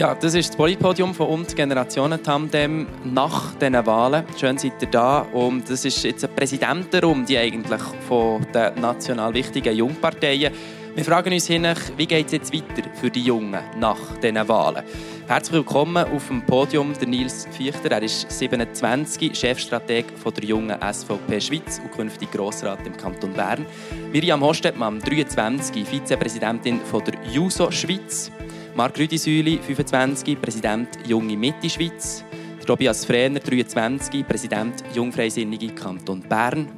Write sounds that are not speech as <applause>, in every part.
Ja, das ist das Politpodium von uns Generationen-Tandem nach diesen Wahlen. Schön seid ihr da. Und das ist jetzt eine Präsidentenrunde eigentlich von den national wichtigen Jungparteien. Wir fragen uns hin, wie geht es jetzt weiter für die Jungen nach diesen Wahlen? Herzlich willkommen auf dem Podium der Nils Fichter. Er ist 27, Chefstrateg der jungen SVP Schweiz und künftig Grossrat im Kanton Bern. Miriam Hostetmann, 23, Vizepräsidentin der JUSO Schweiz. Marc Rüdisüli, 25, Präsident Junge Mitte Schweiz. Tobias Frehner, 23, Präsident Jungfreisinnige Kanton Bern.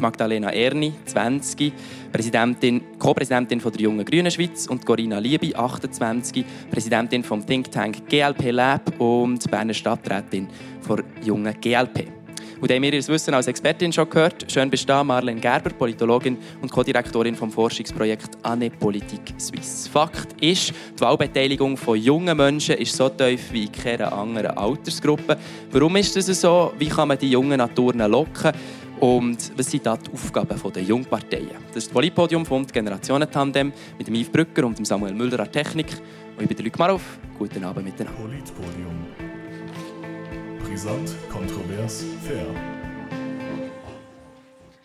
Magdalena Erni, 20, Präsidentin, Co-Präsidentin der Jungen Grünen Schweiz und Corinna Liebi, 28, Präsidentin vom Think Tank GLP Lab und Berner Stadträtin der Jungen GLP. Und haben wir ihr Wissen als Expertin schon gehört. Schön bist du Marlene Gerber, Politologin und Co-Direktorin vom Forschungsprojekt Anne Politik Suisse. Fakt ist, die Wahlbeteiligung von jungen Menschen ist so tief wie in keiner anderen Altersgruppe. Warum ist das so? Wie kann man die jungen Naturen locken? Und was sind da die Aufgaben der Jungparteien? Das ist das Politpodium vom Generationentandem mit dem Yves Brücker und dem Samuel Müller an Technik. Und ich bin Luc Marov. Guten Abend miteinander. Politpodium. Brisant, kontrovers, fair.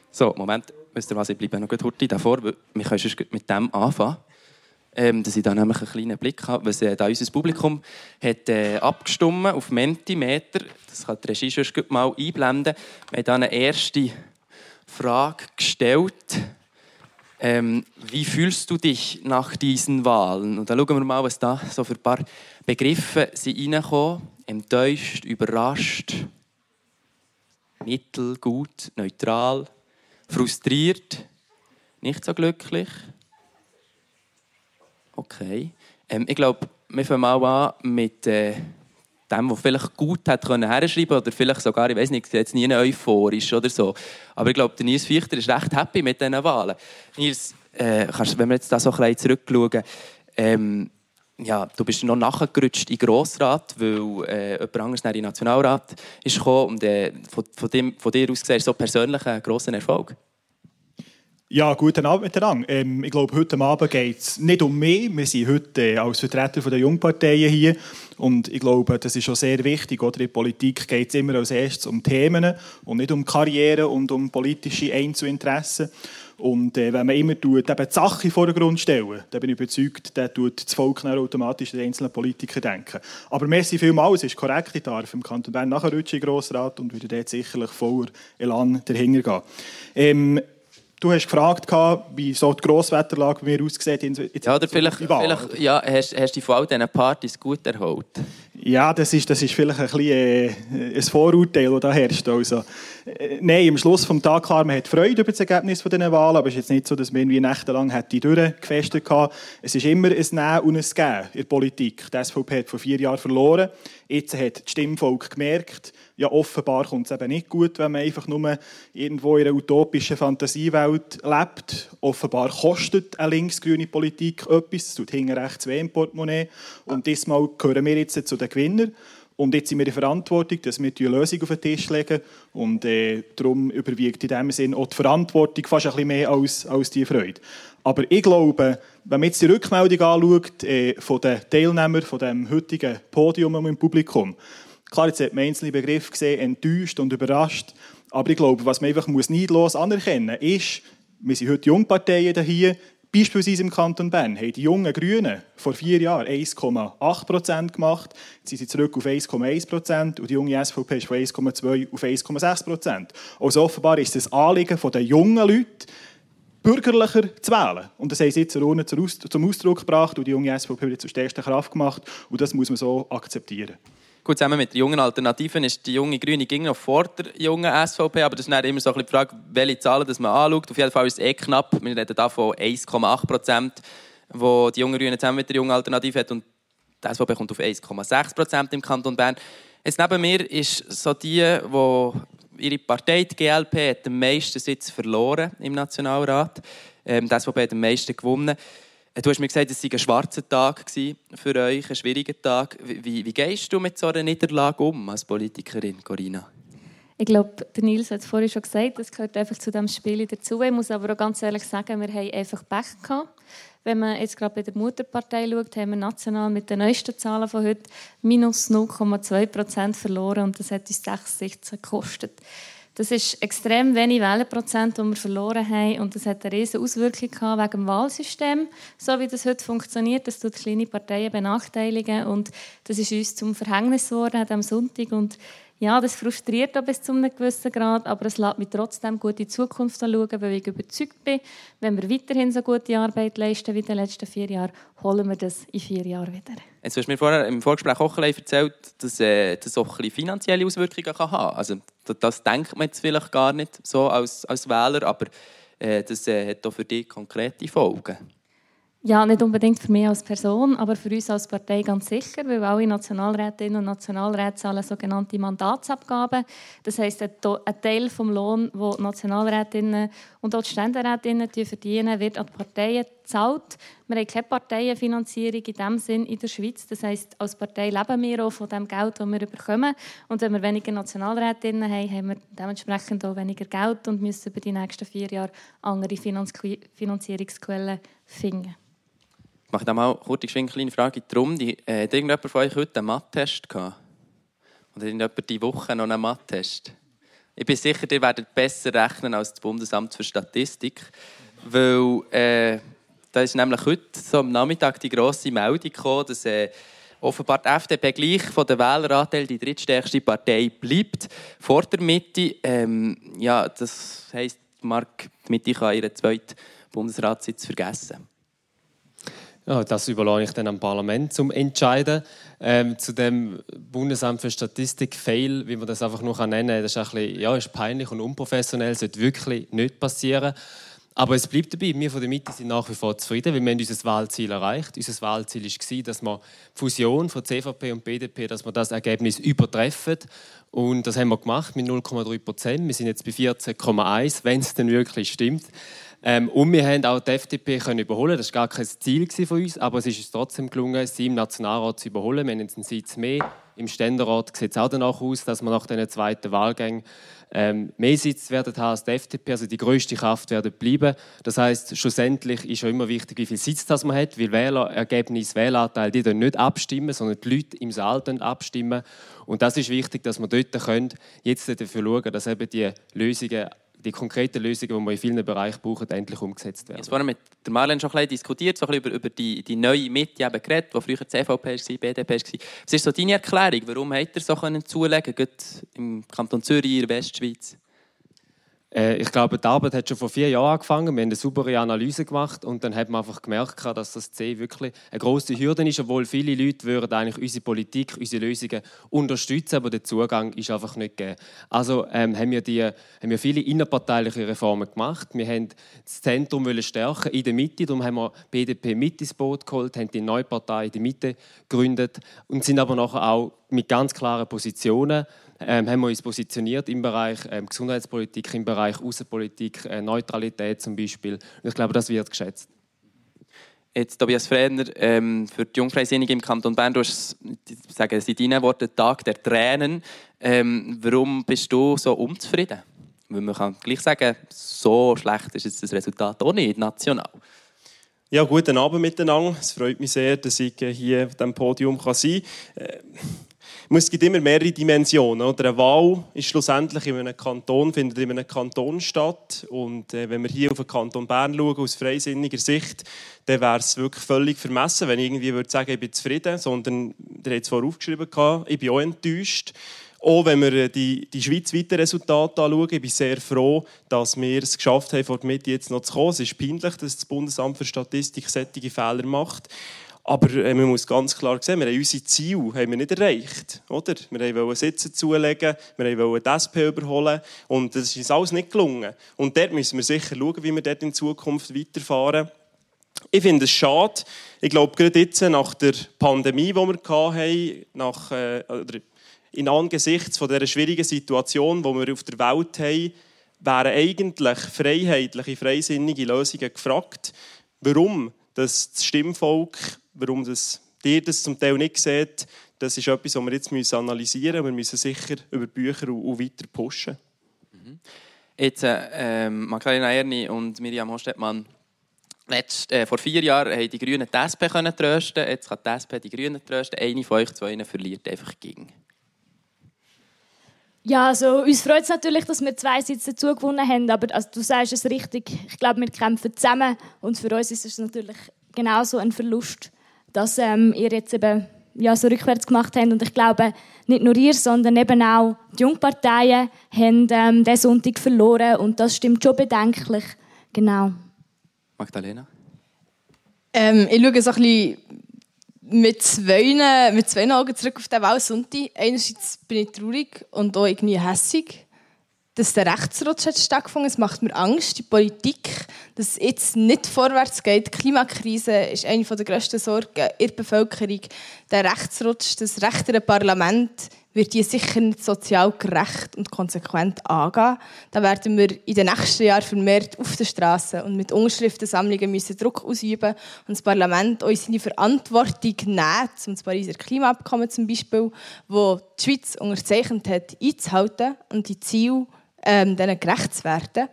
So, Moment. Ihr was, ich bleibe noch heute davor. Wir können schon mit dem anfangen. Ähm, dass ich da nämlich einen kleinen Blick habe, was äh, da unser Publikum hat äh, abgestimmt auf Mentimeter. Das kann die Regie schon mal einblenden. Wir haben da eine erste Frage gestellt. Ähm, wie fühlst du dich nach diesen Wahlen? Und dann schauen wir mal, was da so für ein paar Begriffe sind reinkommen. Enttäuscht, überrascht, mittelgut, neutral, frustriert, nicht so glücklich. Okay. Ähm, ich glaube, wir fangen mal an mit äh, dem, der vielleicht gut hat herschreiben oder vielleicht sogar, ich weiß nicht, jetzt nie euphorisch oder so. Aber ich glaube, der Nils Fichter ist recht happy mit diesen Wahlen. Nils, äh, kannst, wenn wir jetzt da so ein bisschen zurückschauen, ähm, ja, du bist noch nachgerutscht in den Grossrat, weil äh, jemand anderes in den Nationalrat ist gekommen und äh, von, von, dem, von dir aus gesehen so persönlich ein grosser Erfolg. Ja, guten Abend miteinander. Ähm, ich glaube, heute Abend geht es nicht um mich. Wir sind heute äh, als Vertreter der Jungparteien hier. Und ich glaube, das ist schon sehr wichtig. Oder? In Politik geht es immer als erstes um Themen und nicht um Karriere und um politische Einzelinteressen. Und äh, wenn man immer tut, eben die Sache in den Vordergrund stellen, dann bin ich überzeugt, dann tut das Volk automatisch den einzelnen Politiker denken. Aber merci vielmals, es ist korrekt, ich darf im Kanton Bern nachher rutschen Grossrat und würde dort sicherlich voller Elan dahinter gehen. Ähm, Du hast gefragt, wie so die Grosswetterlage bei mir aussieht. ja, oder vielleicht, vielleicht ja, hast, hast du dich von all diesen Partys gut erholt? Ja, das ist, das ist vielleicht ein, bisschen, äh, ein Vorurteil, das da herrscht. Also, äh, nein, am Schluss des Tages, klar, man hat Freude über das Ergebnis dieser Wahlen, aber es ist jetzt nicht so, dass man irgendwie nächtelang hätte durchgefestet hat. Es ist immer ein Nehmen und ein Geben in der Politik. Die SVP hat vor vier Jahren verloren. Jetzt hat das Stimmvolk gemerkt, ja, offenbar kommt es eben nicht gut, wenn man einfach nur irgendwo in einer utopischen Fantasiewelt lebt. Offenbar kostet eine linksgrüne Politik etwas, es tut hinten rechts weh im Portemonnaie. Und diesmal gehören wir jetzt zu den Gewinnern. Und jetzt sind wir in Verantwortung, dass wir die Lösung auf den Tisch legen. Und äh, darum überwiegt in dem Sinn auch die Verantwortung fast ein bisschen mehr als, als die Freude. Aber ich glaube, wenn man jetzt die Rückmeldung anschaut äh, von den Teilnehmern von dem heutigen Podium im Publikum, Klar, jetzt hat man einzelne Begriffe gesehen, enttäuscht und überrascht. Aber ich glaube, was man einfach muss neidlos anerkennen muss, ist, wir sind heute Jungparteien hier, Beispielsweise im Kanton Bern haben die jungen Grünen vor vier Jahren 1,8 Prozent gemacht. Jetzt sind sie zurück auf 1,1 Prozent und die junge SVP ist von 1,2 auf 1,6 Prozent. Also offenbar ist das Anliegen der jungen Leute, bürgerlicher zu wählen. Und das haben sie jetzt zum Ausdruck gebracht und die junge SVP wird zur stärksten Kraft gemacht. Und das muss man so akzeptieren. Gut, zusammen mit den jungen Alternativen ist die junge Grüne ging noch vor der jungen SVP, aber das ist dann immer so die Frage, welche Zahlen das man anschaut. Auf jeden Fall ist es eh knapp. Wir reden hier von 1,8 Prozent, wo die junge Grüne zusammen mit der jungen Alternative hat und die SVP kommt auf 1,6 Prozent im Kanton Bern. Jetzt neben mir ist so die, wo ihre Partei, die GLP, hat den meisten Sitz verloren im Nationalrat. Ähm, die SVP hat den meisten gewonnen. Du hast mir gesagt, es war ein schwarzer Tag für euch, ein schwieriger Tag. Wie, wie gehst du mit so einer Niederlage um als Politikerin, Corinna? Ich glaube, der Nils hat es vorhin schon gesagt, das gehört einfach zu diesem Spiel dazu. Ich muss aber auch ganz ehrlich sagen, wir haben einfach Pech gehabt. Wenn man jetzt gerade bei der Mutterpartei schaut, haben wir national mit den neuesten Zahlen von heute minus 0,2 Prozent verloren und das hat uns 6 Sitze gekostet. Das ist extrem wenig Wählerprozent, die wir verloren haben. Und das hat eine riesige Auswirkung gehabt wegen dem Wahlsystem, so wie das heute funktioniert. Das tut kleine Parteien benachteiligen. Und das ist uns zum Verhängnis geworden am Sonntag. Und ja, das frustriert auch bis zu einem gewissen Grad, aber es lässt mich trotzdem gut in die Zukunft schauen, weil ich überzeugt bin, wenn wir weiterhin so gute Arbeit leisten wie in den letzten vier Jahren, holen wir das in vier Jahren wieder. Jetzt hast du mir vorher im Vorgespräch auch erzählt, dass äh, das auch ein finanzielle Auswirkungen kann haben Also das denkt man jetzt vielleicht gar nicht so als, als Wähler, aber äh, das äh, hat auch für dich konkrete Folgen. Ja, nicht unbedingt für mich als Person, aber für uns als Partei ganz sicher, weil alle Nationalrätinnen und Nationalräte zahlen sogenannte Mandatsabgaben. Das heisst, ein Teil des Lohns, den die Nationalrätinnen und auch die Ständerätinnen verdienen, wird an die Parteien gezahlt. Wir haben keine Parteienfinanzierung in dem Sinn in der Schweiz. Das heisst, als Partei leben wir auch von dem Geld, das wir bekommen. Und wenn wir weniger Nationalrätinnen haben, haben wir dementsprechend auch weniger Geld und müssen über die nächsten vier Jahre andere Finanzierungsquellen finden mache da mal kurz eine kleine Frage in die Runde. Äh, hat irgendjemand von euch heute einen Mathtest gehabt? Oder irgendjemand diese Woche noch einen Mathtest? Ich bin sicher, ihr werdet besser rechnen als das Bundesamt für Statistik. Weil äh, da ist nämlich heute so am Nachmittag die grosse Meldung gekommen, dass äh, offenbar die FDP gleich von der Wähleranteil die drittstärkste Partei bleibt. Vor der Mitte, ähm, ja, das heisst, Mark, die Mitte kann ihren zweiten Bundesratssitz vergessen. Ja, das überlasse ich dann am Parlament zum Entscheiden. Ähm, zu dem Bundesamt für Statistik Fail, wie man das einfach nur nennen kann, das ist, ein bisschen, ja, ist peinlich und unprofessionell, sollte wirklich nicht passieren. Aber es bleibt dabei, wir von der Mitte sind nach wie vor zufrieden, weil wir haben unser Wahlziel erreicht. Unser Wahlziel war, dass wir die Fusion von CVP und BDP, dass wir das Ergebnis übertreffen. Und das haben wir gemacht mit 0,3 Prozent. Wir sind jetzt bei 14,1, wenn es denn wirklich stimmt. Ähm, und wir haben auch die FDP können überholen. Das war gar kein Ziel von uns, aber es ist uns trotzdem gelungen, sie im Nationalrat zu überholen. Wir haben jetzt einen Sitz mehr. Im Ständerat sieht es auch danach aus, dass wir nach den zweiten Wahlgängen ähm, mehr Sitz werden haben als die FDP, also die größte Kraft werden bleiben. Das heißt, schlussendlich ist ja immer wichtig, wie viel Sitz das man hat, weil Wählerergebnis, Wähleranteil, die dann nicht abstimmen, sondern die Leute im Saal abstimmen. Und das ist wichtig, dass wir dort können, jetzt dafür schauen, dass eben die Lösungen die konkreten Lösungen, die wir in vielen Bereichen brauchen, endlich umgesetzt werden. Jetzt haben wir mit der Marlene schon ein bisschen diskutiert, so ein bisschen über, über die, die neue Mitte eben geredet, die früher CVP war, BDP war. Was ist so deine Erklärung? Warum hat er so zulegen können, im Kanton Zürich, in der Westschweiz? Äh, ich glaube, die Arbeit hat schon vor vier Jahren angefangen. Wir haben eine saubere Analyse gemacht und dann hat man einfach gemerkt, dass das C wirklich eine große Hürde ist, obwohl viele Leute würden eigentlich unsere Politik, unsere Lösungen unterstützen, aber der Zugang ist einfach nicht gegeben. Also ähm, haben, wir die, haben wir viele innerparteiliche Reformen gemacht. Wir haben das Zentrum stärken in der Mitte, darum haben wir BDP mit ins Boot geholt, haben die neue Partei in der Mitte gegründet und sind aber nachher auch mit ganz klaren Positionen ähm, haben wir uns positioniert im Bereich ähm, Gesundheitspolitik, im Bereich Außenpolitik, äh, Neutralität zum Beispiel. Und ich glaube, das wird geschätzt. Jetzt, Tobias Frenner, ähm, für die Jungfreisinnigen im Kanton Bern, du hast, sagen Sie deine Worte, Tag der Tränen. Ähm, warum bist du so unzufrieden? Weil man kann gleich sagen, so schlecht ist jetzt das Resultat auch nicht national. Ja, guten Abend miteinander. Es freut mich sehr, dass ich hier auf diesem Podium sein kann. Es gibt immer mehrere Dimensionen. Oder? Eine Wahl ist schlussendlich in einem Kanton, findet in einem Kanton statt. Und äh, wenn wir hier auf den Kanton Bern schauen, aus freisinniger Sicht, dann wäre es wirklich völlig vermessen, wenn ich irgendwie würde sagen, ich bin zufrieden, sondern, der hat es vorher aufgeschrieben, ich bin auch enttäuscht. Auch wenn wir äh, die, die schweizweiten Resultate anschauen, ich bin sehr froh, dass wir es geschafft haben, vor der Mitte jetzt noch zu kommen. Es ist peinlich, dass das Bundesamt für Statistik solche Fehler macht. Aber äh, man muss ganz klar sehen, wir haben unsere Ziele haben wir nicht erreicht. Oder? Wir wollten Sitze zulegen, wir wollten die SP überholen und das ist uns alles nicht gelungen. Und dort müssen wir sicher schauen, wie wir dort in Zukunft weiterfahren. Ich finde es schade. Ich glaube, gerade jetzt nach der Pandemie, die wir hatten, nach, äh, in angesichts von dieser schwierigen Situation, die wir auf der Welt haben, wären eigentlich freiheitliche, freisinnige Lösungen gefragt. Warum dass das Stimmvolk warum das, ihr das zum Teil nicht seht, das ist etwas, was wir jetzt müssen analysieren müssen. Wir müssen sicher über Bücher und, und weiter pushen. Jetzt, äh, ähm, Magdalena Erni und Miriam Hostetmann, Letzt, äh, vor vier Jahren haben die Grünen die SP können trösten. Jetzt kann die SP die Grünen trösten. Eine von euch zwei verliert einfach gegen. Ja, also uns freut es natürlich, dass wir zwei Sitze dazu gewonnen haben, aber also, du sagst es richtig, ich glaube, wir kämpfen zusammen und für uns ist es natürlich genauso ein Verlust, dass ähm, ihr jetzt eben ja, so rückwärts gemacht habt und ich glaube, nicht nur ihr, sondern eben auch die Jungparteien haben ähm, diesen Sonntag verloren und das stimmt schon bedenklich, genau. Magdalena? Ähm, ich schaue so ein bisschen mit zwei, mit zwei Augen zurück auf den Wahlsonntag. Einerseits bin ich traurig und auch irgendwie hässig, dass der Rechtsrutsch hat stattgefunden Es macht mir Angst, die Politik, dass es jetzt nicht vorwärts geht. Die Klimakrise ist eine der grössten Sorgen in der Bevölkerung. Der Rechtsrutsch, das rechtere Parlament wird die sicher nicht sozial gerecht und konsequent angehen. Da werden wir in den nächsten Jahren vermehrt auf den Straßen und mit Unterschriftensammlungen müssen Druck ausüben und das Parlament uns seine Verantwortung nehmen, zum Pariser Klimaabkommen zum Beispiel, wo die Schweiz unterzeichnet hat, einzuhalten und die Ziele ähm, denen gerecht zu werden.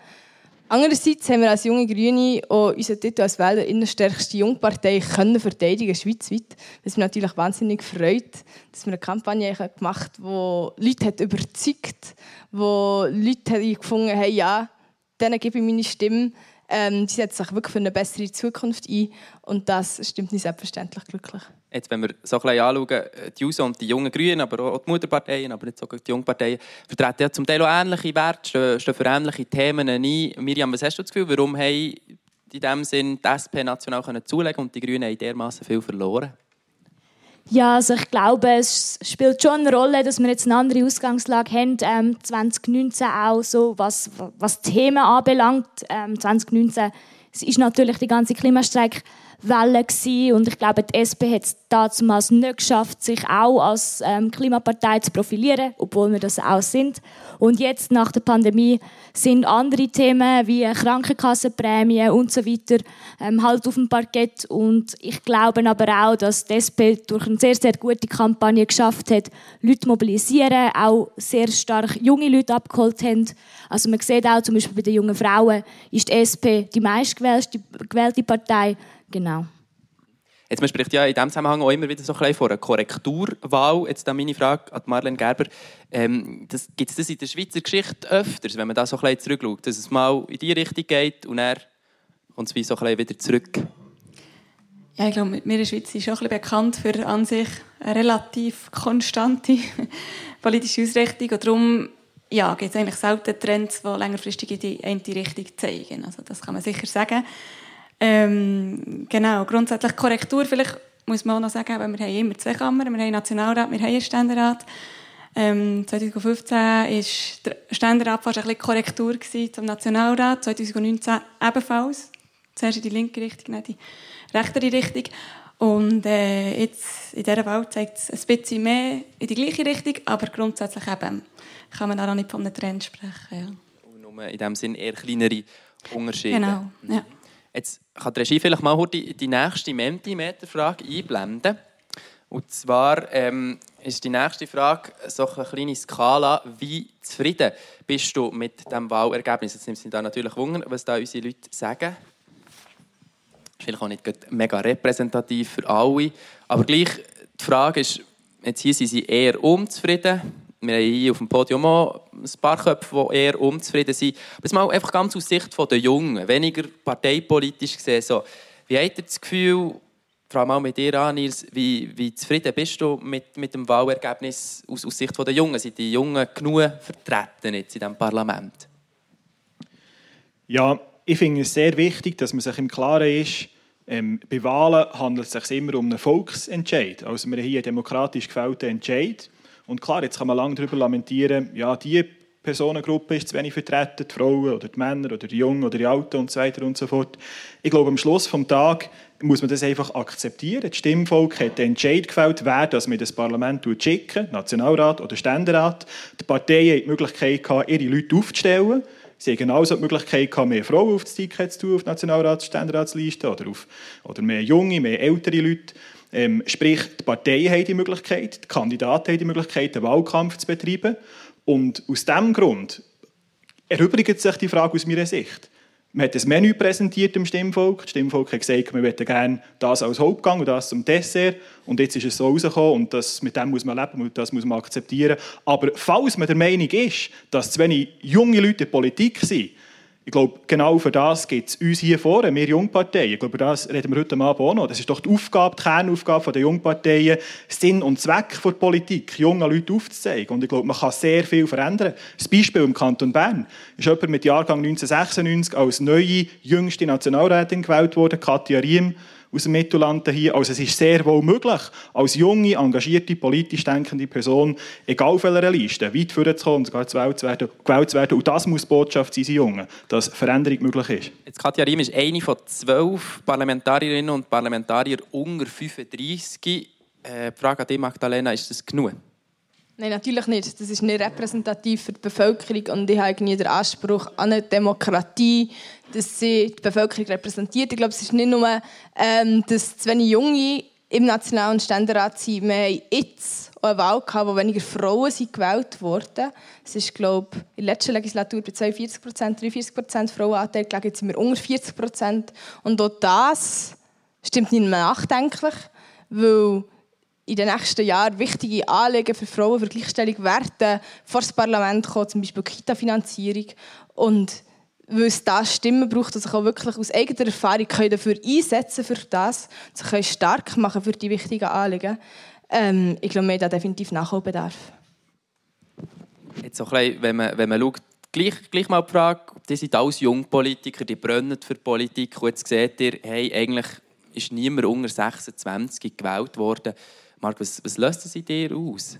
Andererseits haben wir als junge Grüne auch unseren Titel als Wähler innenstärkste Jungpartei können verteidigen schweizweit. Was mich natürlich wahnsinnig freut, dass wir eine Kampagne gemacht haben, die Leute hat überzeugt, wo Leute gefunden haben, ja, denen gebe ich meine Stimme. Ähm, die setzen sich wirklich für eine bessere Zukunft ein und das stimmt nicht selbstverständlich glücklich. Jetzt, wenn wir so ein bisschen anschauen, äh, die JUSO und die jungen Grünen, aber auch die Mutterparteien, aber nicht so die Jungparteien, vertreten ja zum Teil auch ähnliche Werte, stehen für ähnliche Themen ein. Miriam, was hast du das Gefühl, warum haben in diesem Sinn die SP national zulegen und die Grünen haben dermaßen viel verloren? Ja, also ich glaube, es spielt schon eine Rolle, dass wir jetzt eine andere Ausgangslage haben. Ähm, 2019 auch so, was, was Themen anbelangt. Ähm, 2019 ist natürlich die ganze Klimastreik Welle gewesen. und ich glaube, die SP hat es damals nicht geschafft, sich auch als ähm, Klimapartei zu profilieren, obwohl wir das auch sind. Und jetzt nach der Pandemie sind andere Themen wie Krankenkassenprämien und so weiter ähm, halt auf dem Parkett und ich glaube aber auch, dass die SP durch eine sehr, sehr gute Kampagne geschafft hat, Leute mobilisieren, auch sehr stark junge Leute abgeholt haben. Also man sieht auch zum Beispiel bei den jungen Frauen ist die SP die meistgewählte Partei Genau. Jetzt, man spricht ja in diesem Zusammenhang auch immer wieder so ein von einer Korrekturwahl. Jetzt dann meine Frage an Marlene Gerber. Ähm, Gibt es das in der Schweizer Geschichte öfters, wenn man da so ein bisschen zurückschaut, dass es mal in die Richtung geht und dann kommt es wie so ein wieder zurück? Ja, ich glaube, wir in der Schweiz sind schon ein bisschen bekannt für an sich eine relativ konstante <laughs> politische Ausrichtung. Und darum ja, gibt es eigentlich selten Trends, die längerfristig in die eine Richtung zeigen. Also das kann man sicher sagen. Ähm, genau, grundsätzlich Korrektur, vielleicht muss man auch noch sagen, wir haben immer zwei Kammern, wir haben Nationalrat, wir haben einen Ständerat. Ähm, 2015 war der Ständerat fast ein bisschen Korrektur zum Nationalrat, 2019 ebenfalls. Zuerst in die linke Richtung, dann in die rechtere Richtung. Und äh, jetzt in dieser Welt zeigt es ein bisschen mehr in die gleiche Richtung, aber grundsätzlich eben kann man auch nicht von einem Trend sprechen. Ja. Und nur in dem Sinne eher kleinere Unterschiede. Genau, ja. Jetzt kann die Regie vielleicht mal die, die nächste Mentimeter-Frage einblenden. Und zwar ähm, ist die nächste Frage so eine kleine Skala. Wie zufrieden bist du mit dem Wahlergebnis? Jetzt nimmt es da natürlich Wunder, was da unsere Leute sagen. Ist vielleicht auch nicht mega repräsentativ für alle. Aber gleich, die Frage ist, jetzt hier sind sie eher unzufrieden wir haben hier auf dem Podium auch ein paar Köpfe, die eher unzufrieden sind. Aber jetzt mal einfach ganz aus Sicht der Jungen, weniger parteipolitisch gesehen. So, wie habt ihr das Gefühl, Frau mal mit dir an, Nils, wie, wie zufrieden bist du mit, mit dem Wahlergebnis aus, aus Sicht der Jungen? Sind die Jungen genug vertreten jetzt in diesem Parlament? Ja, ich finde es sehr wichtig, dass man sich im Klaren ist, ähm, bei Wahlen handelt es sich immer um einen Volksentscheid. Also wir haben einen demokratisch gefällten Entscheid. Und klar, jetzt kann man lange darüber lamentieren, ja, die Personengruppe ist zu wenig vertreten, die Frauen oder die Männer oder die Jungen oder die Alten und so weiter und so fort. Ich glaube, am Schluss des Tages muss man das einfach akzeptieren. Das Stimmvolk hat den Entscheid gefällt, wer das mit das Parlament schicken, Nationalrat oder Ständerat. Die Parteien haben die Möglichkeit gehabt, ihre Leute aufzustellen. Sie haben genauso die Möglichkeit gehabt, mehr Frauen auf das Ticket zu tun, auf die Nationalrats- und Ständeratsliste oder, auf, oder mehr junge, mehr ältere Leute. Ähm, sprich, die Parteien haben die Möglichkeit, die Kandidaten haben die Möglichkeit, einen Wahlkampf zu betreiben. Und aus diesem Grund erübrigt sich die Frage aus meiner Sicht. Man hat ein Menü präsentiert im Stimmvolk. Das Stimmvolk hat gesagt, wir möchten gerne das als Hauptgang und das zum Dessert. Und jetzt ist es so rausgekommen und das, mit dem muss man leben und das muss man akzeptieren. Aber falls man der Meinung ist, dass zu wenig junge Leute in der Politik sind, ich glaube, genau für das gibt es uns hier vorne, wir Jungparteien. Ich glaube, über das reden wir heute Abend auch noch. Das ist doch die Aufgabe, die Kernaufgabe der Jungparteien, Sinn und Zweck der Politik, jungen Leuten aufzuzeigen. Und ich glaube, man kann sehr viel verändern. Das Beispiel im Kanton Bern ist jemand mit Jahrgang 1996 als neue, jüngste Nationalrätin gewählt worden, Katja Riem aus dem Mittelland hier. Also es ist sehr wohl möglich, als junge, engagierte, politisch denkende Person, egal auf welcher Liste, weit vorzukommen und sogar gewählt zu werden. Gewählt zu werden. Und das muss die Botschaft sein, Jungen, dass Veränderung möglich ist. Jetzt Katja Riem ist eine von zwölf Parlamentarierinnen und Parlamentarier unter 35. Äh, die Frage an dich, Magdalena, ist das genug? Nein, natürlich nicht. Das ist nicht repräsentativ für die Bevölkerung und ich habe nie den Anspruch an eine Demokratie, dass sie die Bevölkerung repräsentiert. Ich glaube, es ist nicht nur, ähm, dass zu wenig Junge im Nationalen Ständerat sind. Wir haben jetzt eine Wahl gehabt, wo weniger Frauen sind gewählt wurden. Es ist, glaube ich, in der letzten Legislatur bei 42 Prozent, 43 Prozent Frauenanteil gelegen. Jetzt sind wir unter 40 Prozent. Und auch das stimmt nicht mehr nachdenklich, weil in den nächsten Jahren wichtige Anliegen für Frauen für Gleichstellung werden vor das Parlament kommen, zum Beispiel Kita-Finanzierung. Und weil es da Stimmen braucht, die sich auch wirklich aus eigener Erfahrung dafür einsetzen für das, sich stark machen für die wichtigen Anliegen. Ähm, ich glaube, wir haben da definitiv Nachholbedarf. Jetzt so ein bisschen, wenn man, wenn man schaut, gleich, gleich mal die Frage, die sind alles Jungpolitiker, die brennen für Politik und jetzt seht ihr, hey, eigentlich ist niemand unter 26 gewählt worden. Marc, was, was löst das in dir aus?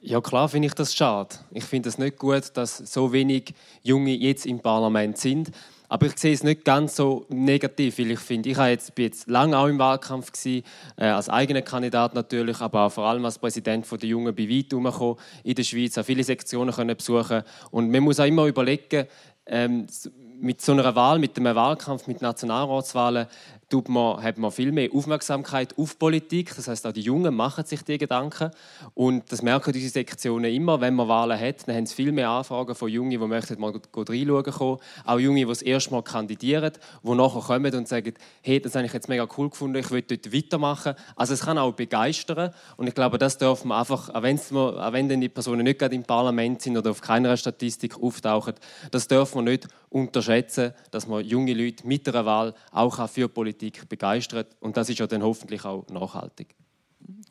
Ja, klar finde ich das schade. Ich finde es nicht gut, dass so wenig Junge jetzt im Parlament sind. Aber ich sehe es nicht ganz so negativ, weil ich finde, ich jetzt, bin jetzt lange auch im Wahlkampf gewesen, äh, als eigener Kandidat natürlich, aber auch vor allem als Präsident der Jungen bei weit herumgekommen in der Schweiz, auch viele Sektionen können besuchen und man muss auch immer überlegen, ähm, mit so einer Wahl, mit einem Wahlkampf, mit Nationalratswahlen, tut man, hat man viel mehr Aufmerksamkeit auf Politik. Das heißt, auch die Jungen machen sich die Gedanken. Und das merken diese Sektionen immer, wenn man Wahlen hat. Dann haben sie viel mehr Anfragen von Jungen, die möchten mal reinschauen kommen. Auch Junge, die das erste Mal kandidieren, die nachher kommen und sagen, hey, das habe ich jetzt mega cool gefunden, ich will dort weitermachen. Also es kann auch begeistern. Und ich glaube, das darf man einfach, auch, wenn die Personen nicht gerade im Parlament sind oder auf keiner Statistik auftauchen, das darf man nicht unterschätzen, dass man junge Leute mit einer Wahl auch für Politik begeistert und das ist ja dann hoffentlich auch nachhaltig.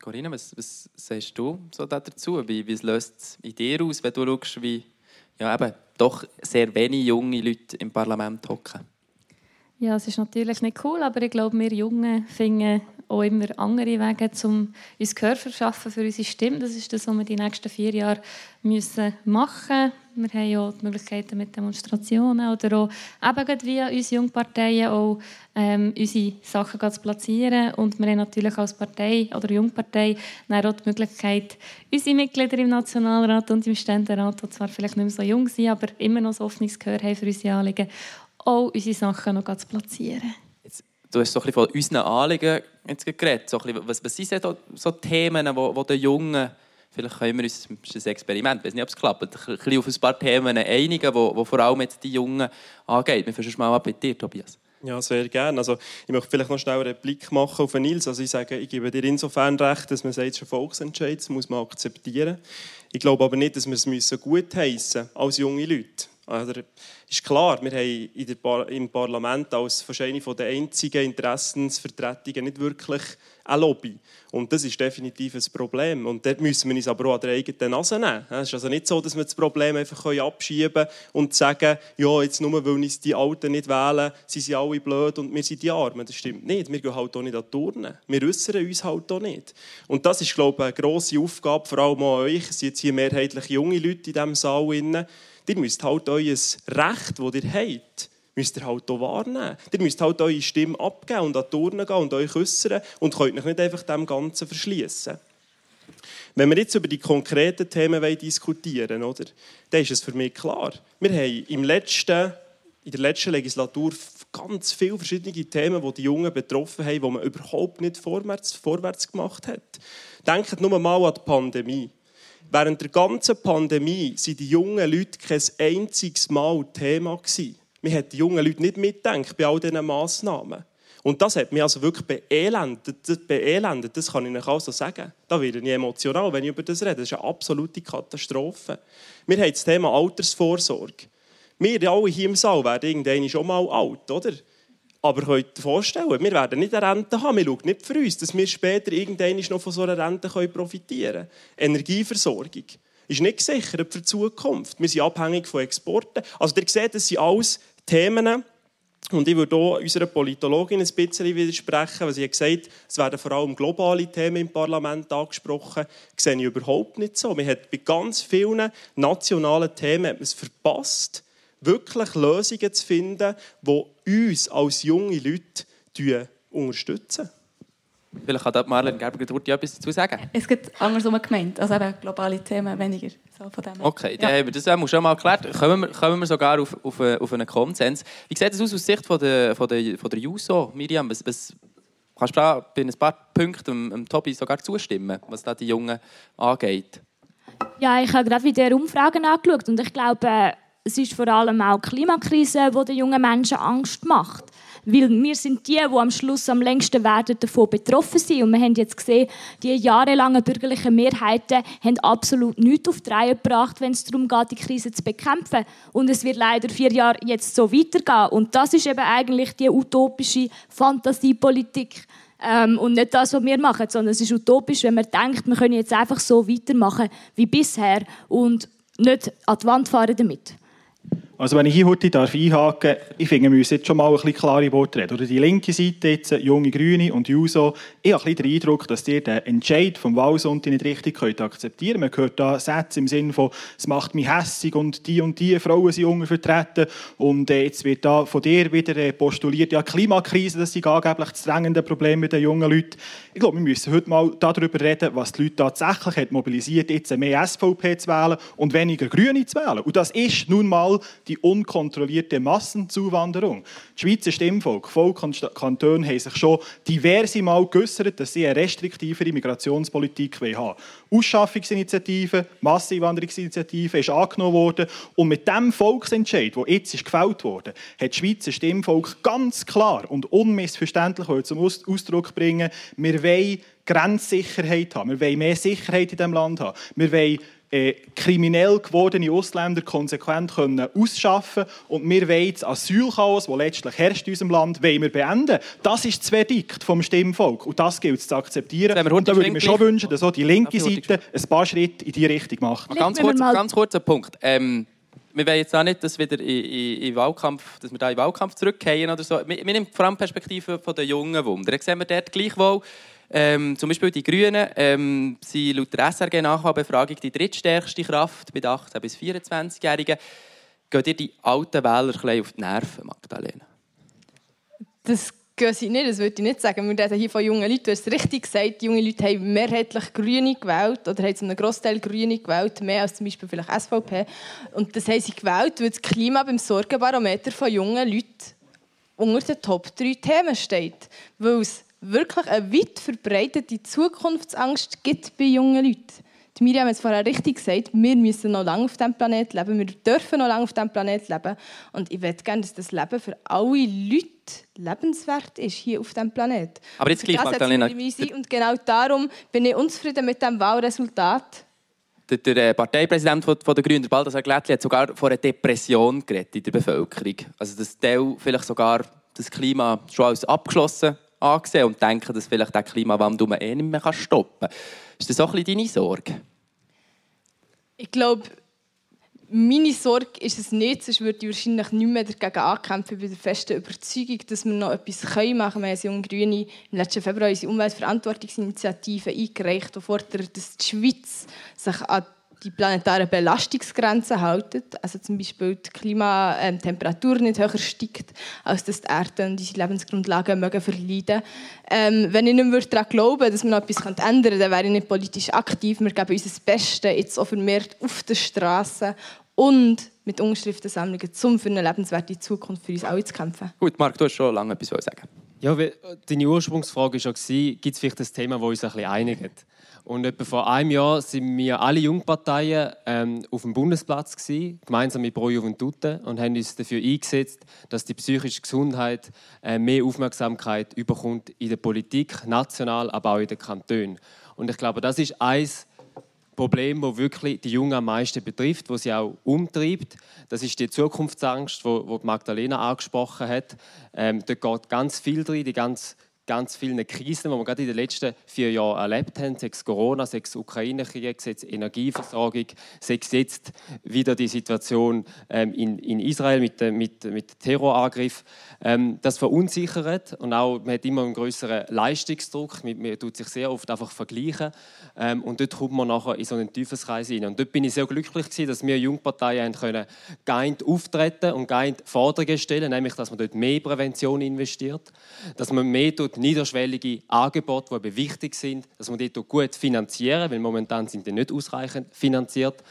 Corinna, was, was sagst du so dazu? Wie, wie löst es in dir aus, wenn du schaust, wie ja, eben, doch sehr wenige junge Leute im Parlament hocken? Ja, es ist natürlich nicht cool, aber ich glaube, wir Jungen finden auch immer andere Wege, um uns Gehör zu verschaffen für unsere Stimme. Das ist das, was wir die nächsten vier Jahre müssen machen müssen. Wir haben ja die Möglichkeiten mit Demonstrationen oder auch eben via unsere Jungparteien auch ähm, unsere Sachen zu platzieren. Und wir haben natürlich als Partei oder Jungpartei auch die Möglichkeit, unsere Mitglieder im Nationalrat und im Ständerat, die zwar vielleicht nicht mehr so jung sind, aber immer noch so offenes Gehör haben für unsere Anliegen, auch unsere Sachen noch zu platzieren. Du hast so ein bisschen von unseren Anliegen jetzt geredet. So bisschen, was, was sind so, Themen, wo den Jungen, vielleicht können wir uns, das ist ein Experiment, ich weiß nicht, ob es klappt, ein bisschen auf ein paar Themen einigen, wo, wo vor allem jetzt die Jungen angeht. Wir fangen mal an bei dir, Tobias. Ja, sehr gerne. Also, ich möchte vielleicht noch schnell einen Blick machen auf Nils. Also, ich sage, ich gebe dir insofern recht, dass man sagt, schon Volksentscheid, das muss man akzeptieren. Ich glaube aber nicht, dass wir es gut heißen als junge Leute. Also, ist klar, wir haben im Parlament als wahrscheinlich von den einzigen Interessensvertretungen nicht wirklich eine Lobby. Und das ist definitiv ein Problem. Und dort müssen wir uns aber auch an der eigenen Nase nehmen. Es ist also nicht so, dass wir das Problem einfach abschieben können und sagen, ja, jetzt nur weil uns die Alten nicht wählen, sind sie alle blöd und wir sind die Armen. Das stimmt nicht. Wir gehen halt auch nicht an die Turnen. Wir äußern uns halt auch nicht. Und das ist, glaube ich, eine grosse Aufgabe, vor allem an euch. Es sind jetzt hier mehrheitlich junge Leute in diesem Saal. Ihr müsst halt euer Recht, das ihr habt, müsst ihr halt auch wahrnehmen. Ihr müsst halt eure Stimme abgeben und an die Turnen gehen und euch äußern und könnt euch nicht einfach dem Ganzen verschließen. Wenn wir jetzt über die konkreten Themen diskutieren wollen, dann ist es für mich klar. Wir haben im letzten, in der letzten Legislatur ganz viele verschiedene Themen, die die Jungen betroffen haben, die man überhaupt nicht vorwärts, vorwärts gemacht hat. Denkt nur mal an die Pandemie. Während der ganzen Pandemie waren die jungen Leute kein einziges Mal Thema. Man hat die jungen Leute nicht mitgedacht bei all diesen Massnahmen. Und das hat mich also wirklich beelendet. Beelendet, das kann ich euch also sagen. Da werde ich emotional, wenn ich über das rede. Das ist eine absolute Katastrophe. Wir haben das Thema Altersvorsorge. Wir alle hier im Saal werden irgendwann schon mal alt, oder? Aber könnt ihr vorstellen, wir werden nicht eine Rente haben. Wir schauen nicht für uns, dass wir später irgendwann noch von so einer Rente profitieren können. Energieversorgung ist nicht gesichert für die Zukunft. Wir sind abhängig von Exporten. Also ihr seht, das sind alles Themen, und ich würde hier unserer Politologin ein bisschen widersprechen, weil sie hat gesagt es werden vor allem globale Themen im Parlament angesprochen. Das sehe ich überhaupt nicht so. Man hat bei ganz vielen nationalen Themen hat man es verpasst, wirklich Lösungen zu finden, die uns als junge Leute unterstützen. Vielleicht kann Marlene Gerber-Gedurti etwas dazu sagen. Es gibt andersrum gemeint, also eben globale Themen weniger. So von dem okay, dann haben wir das haben wir schon mal geklärt. Kommen wir, kommen wir sogar auf, auf, auf einen Konsens. Wie sieht es aus aus Sicht von der, von der, von der JUSO, Miriam? Was, was, kannst du da bei ein paar Punkten dem, dem Tobi sogar zustimmen, was da die Jungen angeht? Ja, ich habe gerade wieder Umfragen angeschaut und ich glaube, es ist vor allem auch die Klimakrise, die den jungen Menschen Angst macht. Weil wir sind die, die am Schluss am längsten werden davon betroffen sind. Und wir haben jetzt gesehen, die jahrelangen bürgerlichen Mehrheiten haben absolut nichts auf die Reihe gebracht, wenn es darum geht, die Krise zu bekämpfen. Und es wird leider vier Jahre jetzt so weitergehen. Und das ist eben eigentlich die utopische Fantasiepolitik. Ähm, und nicht das, was wir machen, sondern es ist utopisch, wenn man denkt, wir können jetzt einfach so weitermachen wie bisher und nicht an die Wand fahren damit. Also wenn ich hier heute darf einhaken darf, ich finde, wir müssen jetzt schon mal ein bisschen klare Worte reden. Oder die linke Seite, jetzt, junge Grüne und Juso, ich habe ein bisschen den Eindruck, dass ihr den Entscheid vom Wahlsonntag nicht richtig könnt akzeptieren könnt. Man hört da Sätze im Sinne von, es macht mich hässig und die und die Frauen sind junge vertreten und äh, jetzt wird da von dir wieder äh, postuliert, ja, Klimakrise, das ist angeblich das drängende Problem mit den jungen Leuten. Ich glaube, wir müssen heute mal darüber reden, was die Leute tatsächlich hat mobilisiert, jetzt mehr SVP zu wählen und weniger Grüne zu wählen. Und das ist nun mal die unkontrollierte Massenzuwanderung. Das Schweizer Stimmvolk, Volk und Kantone haben sich schon diverse Mal geäußert, dass sie eine restriktivere Migrationspolitik haben wollen. Ausschaffungsinitiative, Masseneinwanderungsinitiative ist angenommen worden und mit dem Volksentscheid, der jetzt ist gefällt wurde, hat das Schweizer Stimmvolk ganz klar und unmissverständlich zum Ausdruck bringen, wir wollen Grenzsicherheit haben, wir wollen mehr Sicherheit in diesem Land haben, wir wollen äh, kriminell gewordene Ausländer konsequent können ausschaffen und wir wollen das Asylchaos, das letztlich herrscht in unserem Land, wollen wir beenden. Das ist das Verdikt vom Stimmvolk und das gilt es zu akzeptieren. Und da würde ich mir schon wünschen, dass auch die linke Seite ein paar Schritte in diese Richtung macht. Ganz kurz, ganz kurzer Punkt. Ähm, wir wollen jetzt auch nicht, dass, wieder in, in, in Wahlkampf, dass wir da in den Wahlkampf zurückkehren oder so. Wir, wir nehmen vor allem die Perspektive der jungen Wunder. Da sehen wir dort gleichwohl, ähm, zum Beispiel die Grünen ähm, sind laut der SRG-Nachwahlbefragung die drittstärkste Kraft bei den 18- bis 24-Jährigen. Geht ihr die alten Wähler auf die Nerven, Magdalena? Das gehen sie nicht, das würde ich nicht sagen. Wir reden hier von jungen Leuten. Du hast es richtig gesagt, junge Leute haben mehrheitlich Grüne gewählt oder haben zu einem Großteil Grüne gewählt, mehr als zum Beispiel vielleicht SVP. Und das haben sie gewählt, weil das Klima beim Sorgenbarometer von jungen Leuten unter den Top 3 Themen steht. Weil es wirklich eine weit verbreitete Zukunftsangst gibt bei jungen Leuten. Die Miriam hat es vorher richtig gesagt, wir müssen noch lange auf diesem Planeten leben, wir dürfen noch lange auf diesem Planeten leben. Und ich möchte gerne, dass das Leben für alle Leute lebenswert ist hier auf diesem Planeten. Aber jetzt gleich, Magdalena. Und genau darum bin ich unzufrieden mit dem Wahlresultat. Der, der äh, Parteipräsident von, der Grünen, Baldassar Glättli, hat sogar von einer Depression geredet in der Bevölkerung. Also das Teil vielleicht sogar das Klima schon als abgeschlossen angesehen und denken, dass vielleicht der Klimawandel man eh nicht mehr stoppen kann. Ist das auch ein bisschen deine Sorge? Ich glaube, meine Sorge ist es nicht, sonst würde ich wahrscheinlich nicht mehr dagegen ankämpfen. Ich bin der festen Überzeugung, dass wir noch etwas machen können. Wir haben als Grüne im letzten Februar unsere Umweltverantwortungsinitiative eingereicht, die fordert, dass die Schweiz sich an die planetaren Belastungsgrenzen halten, also zum Beispiel die Klimatemperatur nicht höher steigt, als dass die Erde und unsere Lebensgrundlagen mögen verleiden. Ähm, wenn ich nicht mehr daran glauben dass man noch etwas ändern könnte, dann wäre ich nicht politisch aktiv. Wir geben uns das Beste jetzt auch vermehrt auf der Straße und mit Unterschriftensammlungen, um für eine lebenswerte Zukunft für uns alle zu kämpfen. Gut, Marc, du hast schon lange etwas sagen. Ja, deine Ursprungsfrage war ja, gibt es vielleicht ein Thema, das uns ein bisschen einigt? Und etwa vor einem Jahr sind wir alle Jungparteien ähm, auf dem Bundesplatz gewesen, gemeinsam mit Pro Juventute und haben uns dafür eingesetzt, dass die psychische Gesundheit äh, mehr Aufmerksamkeit überkommt in der Politik, national, aber auch in den Kantonen. Und ich glaube, das ist eins Problem, das wirklich die Jungen am meisten betrifft, wo sie auch umtreibt. Das ist die Zukunftsangst, wo, Magdalena angesprochen hat. Ähm, dort geht ganz viel drin, die ganz ganz vielen Krisen, die wir gerade in den letzten vier Jahren erlebt haben, sechs Corona, sechs Ukraine-Krieg, sechs Energieversorgung, sechs jetzt wieder die Situation ähm, in, in Israel mit, mit, mit Terrorangriff. Ähm, das verunsichert und auch man hat immer einen größeren Leistungsdruck. Man, man tut sich sehr oft einfach vergleichen ähm, und dort kommt man nachher in so einen Teufelskreis hinein. Und dort bin ich sehr glücklich gewesen, dass wir Jungparteien können geeint auftreten und geeint Forderungen stellen, nämlich dass man dort mehr Prävention investiert, dass man mehr tut niederschwellige Angebote, die wichtig sind, dass man die gut finanzieren, weil momentan sind die nicht ausreichend finanziert.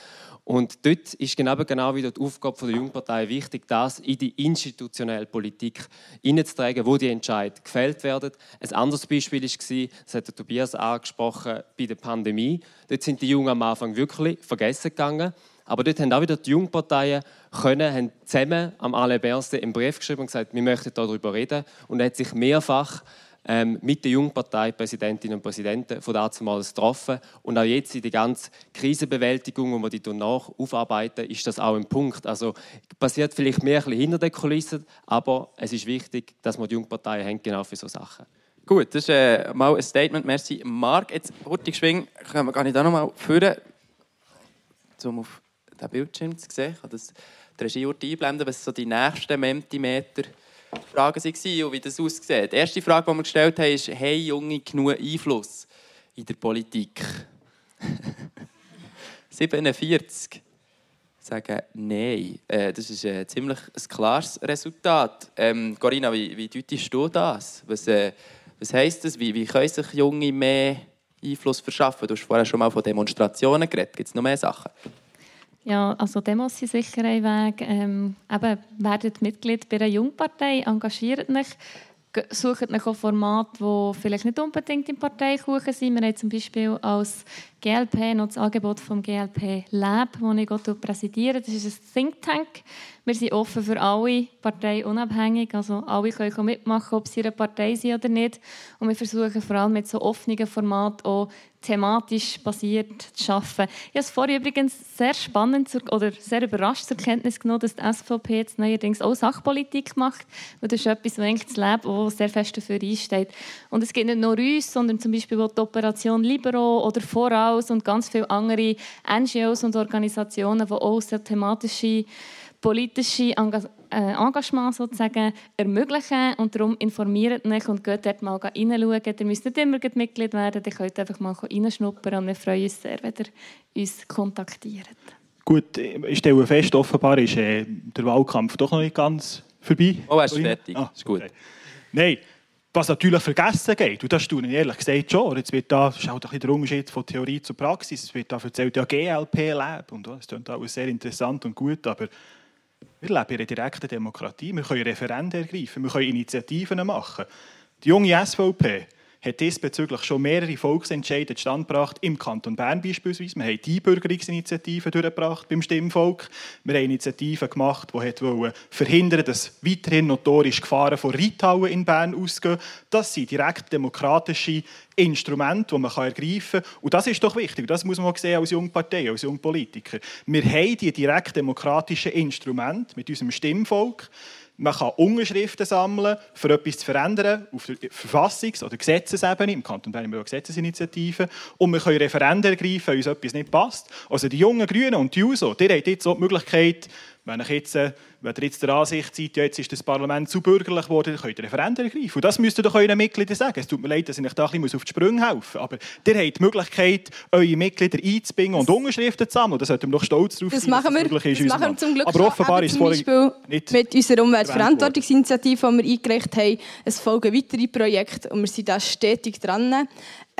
Und dort ist genau, genau wieder die Aufgabe der Jungpartei wichtig, das in die institutionelle Politik hineinzutragen, wo die Entscheidungen gefällt werden. Ein anderes Beispiel war, das hat Tobias angesprochen, bei der Pandemie. Dort sind die Jungen am Anfang wirklich vergessen gegangen. Aber dort haben auch wieder die Jungparteien können, haben zusammen am Alain einen Brief geschrieben und gesagt, wir möchten darüber reden. Und er hat sich mehrfach ähm, mit den Jungparteipräsidentinnen und Präsidenten von damals getroffen. Und auch jetzt in der ganzen Krisenbewältigung, wo wir die danach aufarbeiten, ist das auch ein Punkt. Also passiert vielleicht mehr ein hinter den Kulissen, aber es ist wichtig, dass wir die Jungparteien haben, genau für solche Sachen. Gut, das ist äh, mal ein Statement. Merci, Marc. Jetzt, Hurtig Schwing, können wir gar nicht da noch mal führen, um auf den Bildschirm zu sehen. Ich kann das die Regie einblenden, was so die nächsten Mentimeter Fragen waren und wie das aussieht. Die erste Frage, die wir gestellt haben, ist, haben Junge genug Einfluss in der Politik? <laughs> 47 sagen Nein. Äh, das ist ein ziemlich klares Resultat. Ähm, Corinna, wie, wie deutest du das? Was, äh, was heisst das? Wie, wie können sich Junge mehr Einfluss verschaffen? Du hast vorher schon mal von Demonstrationen geredet. Gibt es noch mehr Sachen? Ja, also Demos sind sicher ein Weg. Ähm, eben, werdet Mitglied bei einer Jungpartei, engagiert euch, sucht euch auch Formate, die vielleicht nicht unbedingt im Parteikuchen sind. Wir haben zum Beispiel als GLP noch das Angebot vom GLP Lab, das ich präsidiere. Das ist ein Think Tank. Wir sind offen für alle, parteiunabhängig. Also alle können mitmachen, ob sie in einer Partei sind oder nicht. Und wir versuchen vor allem mit so offenen Formaten auch thematisch basiert zu arbeiten. Ich habe es vorhin übrigens sehr spannend oder sehr überrascht zur Kenntnis genommen, dass die SVP jetzt neuerdings auch Sachpolitik macht. Und das ist etwas, was eigentlich das Leben sehr fest dafür einsteht. Und es gibt nicht nur uns, sondern zum Beispiel die Operation Libero oder Voraus und ganz viele andere NGOs und Organisationen, die auch sehr thematische politische äh, Engagement sozusagen ermöglichen und darum informiert euch und geht dort mal reinschauen. Ihr müsst nicht immer Mitglied werden, ihr könnt einfach mal reinschnuppern und wir freuen uns sehr, wenn ihr uns kontaktiert. Gut, ich stelle fest, offenbar ist äh, der Wahlkampf doch noch nicht ganz vorbei. Oh, er ist fertig. Ah, ist gut. Okay. Nein, was natürlich vergessen geht, und das tue ich ehrlich gesagt schon, jetzt wird da, das ist auch ein der Unterschied von Theorie zu Praxis, es wird da erzählt, ja GLP Lab, und das klingt alles sehr interessant und gut, aber wir leben in einer direkten Demokratie. Wir können Referenden ergreifen, wir können Initiativen machen. Die junge SVP hat diesbezüglich schon mehrere Volksentscheide zustande gebracht, im Kanton Bern beispielsweise. Wir haben die Bürgerungsinitiative durchgebracht beim Stimmvolk. Wir haben Initiativen gemacht, die verhindern dass weiterhin notorische Gefahren von Reithauen in Bern ausgehen. Das sind direkt demokratische Instrumente, die man ergreifen kann. Und das ist doch wichtig. Das muss man sehen als Jungpartei, als Jungpolitiker. Wir haben die direkt demokratischen Instrumente mit unserem Stimmvolk. Man kann Unterschriften sammeln, für etwas zu verändern, auf der Verfassungs- oder Gesetzesebene. Im Kanton Bern haben wir auch Gesetzesinitiativen. Und wir können Referenden ergreifen, wenn uns etwas nicht passt. Also die jungen Grünen und die JUSO, die haben jetzt auch die Möglichkeit, wenn, ich jetzt, äh, wenn ihr jetzt der Ansicht seid, ja, jetzt ist das Parlament zu bürgerlich geworden, dann könnt ihr Referenden ergreifen. Und das müsst ihr doch euren Mitgliedern sagen. Es tut mir leid, dass ich euch da ein bisschen auf die Sprünge helfen muss. Aber ihr habt die Möglichkeit, eure Mitglieder einzubinden und Unterschriften zu sammeln. Da sollten wir doch stolz drauf das sein, machen wir, das, das machen wir zum Glück Aber offenbar ist zum Beispiel mit unserer Umweltverantwortungsinitiative, die wir eingereicht haben, es folgen weitere Projekte und wir sind da stetig dran.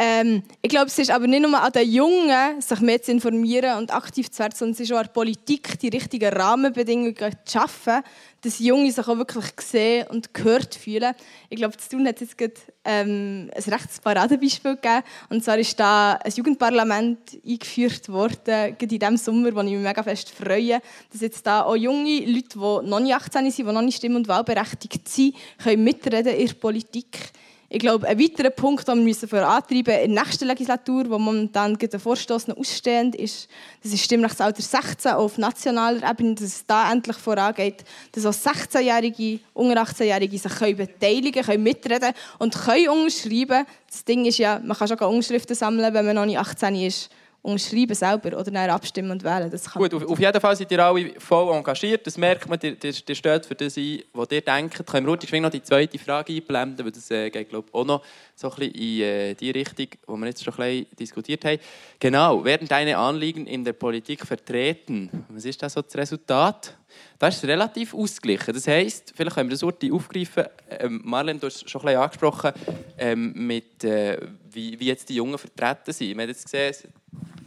Ähm, ich glaube, es ist aber nicht nur an den Jungen, sich mehr zu informieren und aktiv zu werden, sondern es ist auch an der Politik, die richtigen Rahmenbedingungen zu schaffen, dass Junge sich auch wirklich gesehen und gehört fühlen. Ich glaube, zu tun hat jetzt gerade, ähm, ein rechtes Paradebeispiel gegeben. Und zwar ist da ein Jugendparlament eingeführt worden, gerade in diesem Sommer, wo ich mich mega fest freue, dass jetzt da auch junge Leute, die noch nicht 18 sind, die noch nicht stimm- und wahlberechtigt sind, können mitreden in der Politik ich glaube, ein weiterer Punkt, den wir für antreiben in der nächsten Legislatur, wo momentan der Vorstoß noch ausstehend ist, das ist Stimmrechtsalter 16 auf nationaler Ebene, dass es da endlich vorangeht, dass auch 16-Jährige, unter 18-Jährige sich können beteiligen können, mitreden und können unterschreiben. Das Ding ist ja, man kann schon Unterschriften sammeln, wenn man noch nicht 18 ist unterschreiben selber oder dann abstimmen und wählen. Das kann Gut, auf, auf, jeden Fall seid ihr alle voll engagiert. Das merkt man, ihr, ihr, ihr steht für das ein, was ihr denkt. Können wir ruhig noch die zweite Frage einblenden, weil das äh, geht glaube auch noch so ein bisschen in äh, die Richtung, die wir jetzt schon ein bisschen diskutiert haben. Genau, werden deine Anliegen in der Politik vertreten? Was ist das so das Resultat? Das ist relativ ausgeglichen. Das heisst, vielleicht können wir das Urteil aufgreifen. Ähm, Marlene, du hast es schon ein bisschen angesprochen, ähm, mit, äh, wie, wie jetzt die Jungen vertreten sind. Wir haben jetzt gesehen,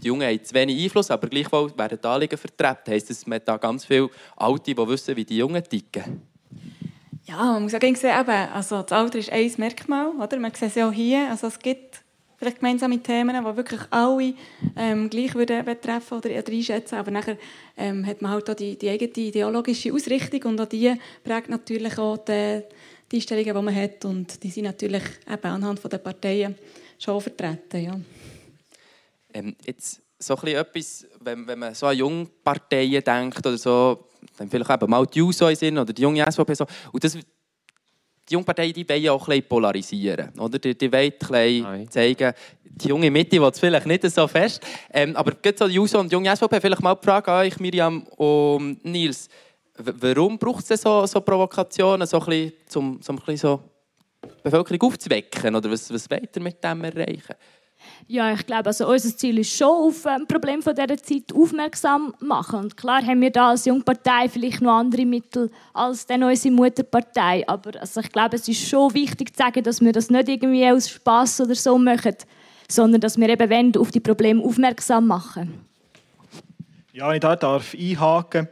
die Jungen haben zu wenig Einfluss, aber gleichwohl werden die Anliegen vertreten. Heisst das, man hat da ganz viele Alte, die wissen, wie die Jungen ticken? Ja, man muss auch sehen, eben, also das Alter ist ein Merkmal. Oder? Man sieht es auch hier. Also es gibt vielleicht gemeinsame Themen, die wirklich alle ähm, gleich würden betreffen oder einschätzen. Aber nachher ähm, hat man halt auch die, die eigene ideologische Ausrichtung und auch die prägt natürlich auch die, die Einstellungen, die man hat. Und die sind natürlich eben anhand der Parteien schon vertreten. Ja. Ähm, jetzt so etwas, wenn, wenn man so an Jungparteien denkt oder so, dann vielleicht eben mal die JUSO sind oder die junge SVP so. Und das, die Jungparteien die wollen auch ein bisschen polarisieren. Oder? Die, die wollen ein zeigen, die junge Mitte will es vielleicht nicht so fest. Ähm, aber gerade so die JUSO und die junge SVP, vielleicht mal die Frage an euch, Miriam und Nils. Warum braucht es so, so Provokationen, so ein bisschen, um so ein bisschen so Bevölkerung aufzuwecken? Oder was, was wollt ihr mit dem erreichen? Ja, ich glaube, also unser Ziel ist schon, auf ein Problem von dieser Zeit aufmerksam machen. Und klar haben wir da als Jungpartei vielleicht noch andere Mittel als dann unsere Mutterpartei. Aber also ich glaube, es ist schon wichtig zu sagen, dass wir das nicht irgendwie aus Spass oder so machen, sondern dass wir eben wollen, auf die Probleme aufmerksam machen. Ja, ich darf einhaken.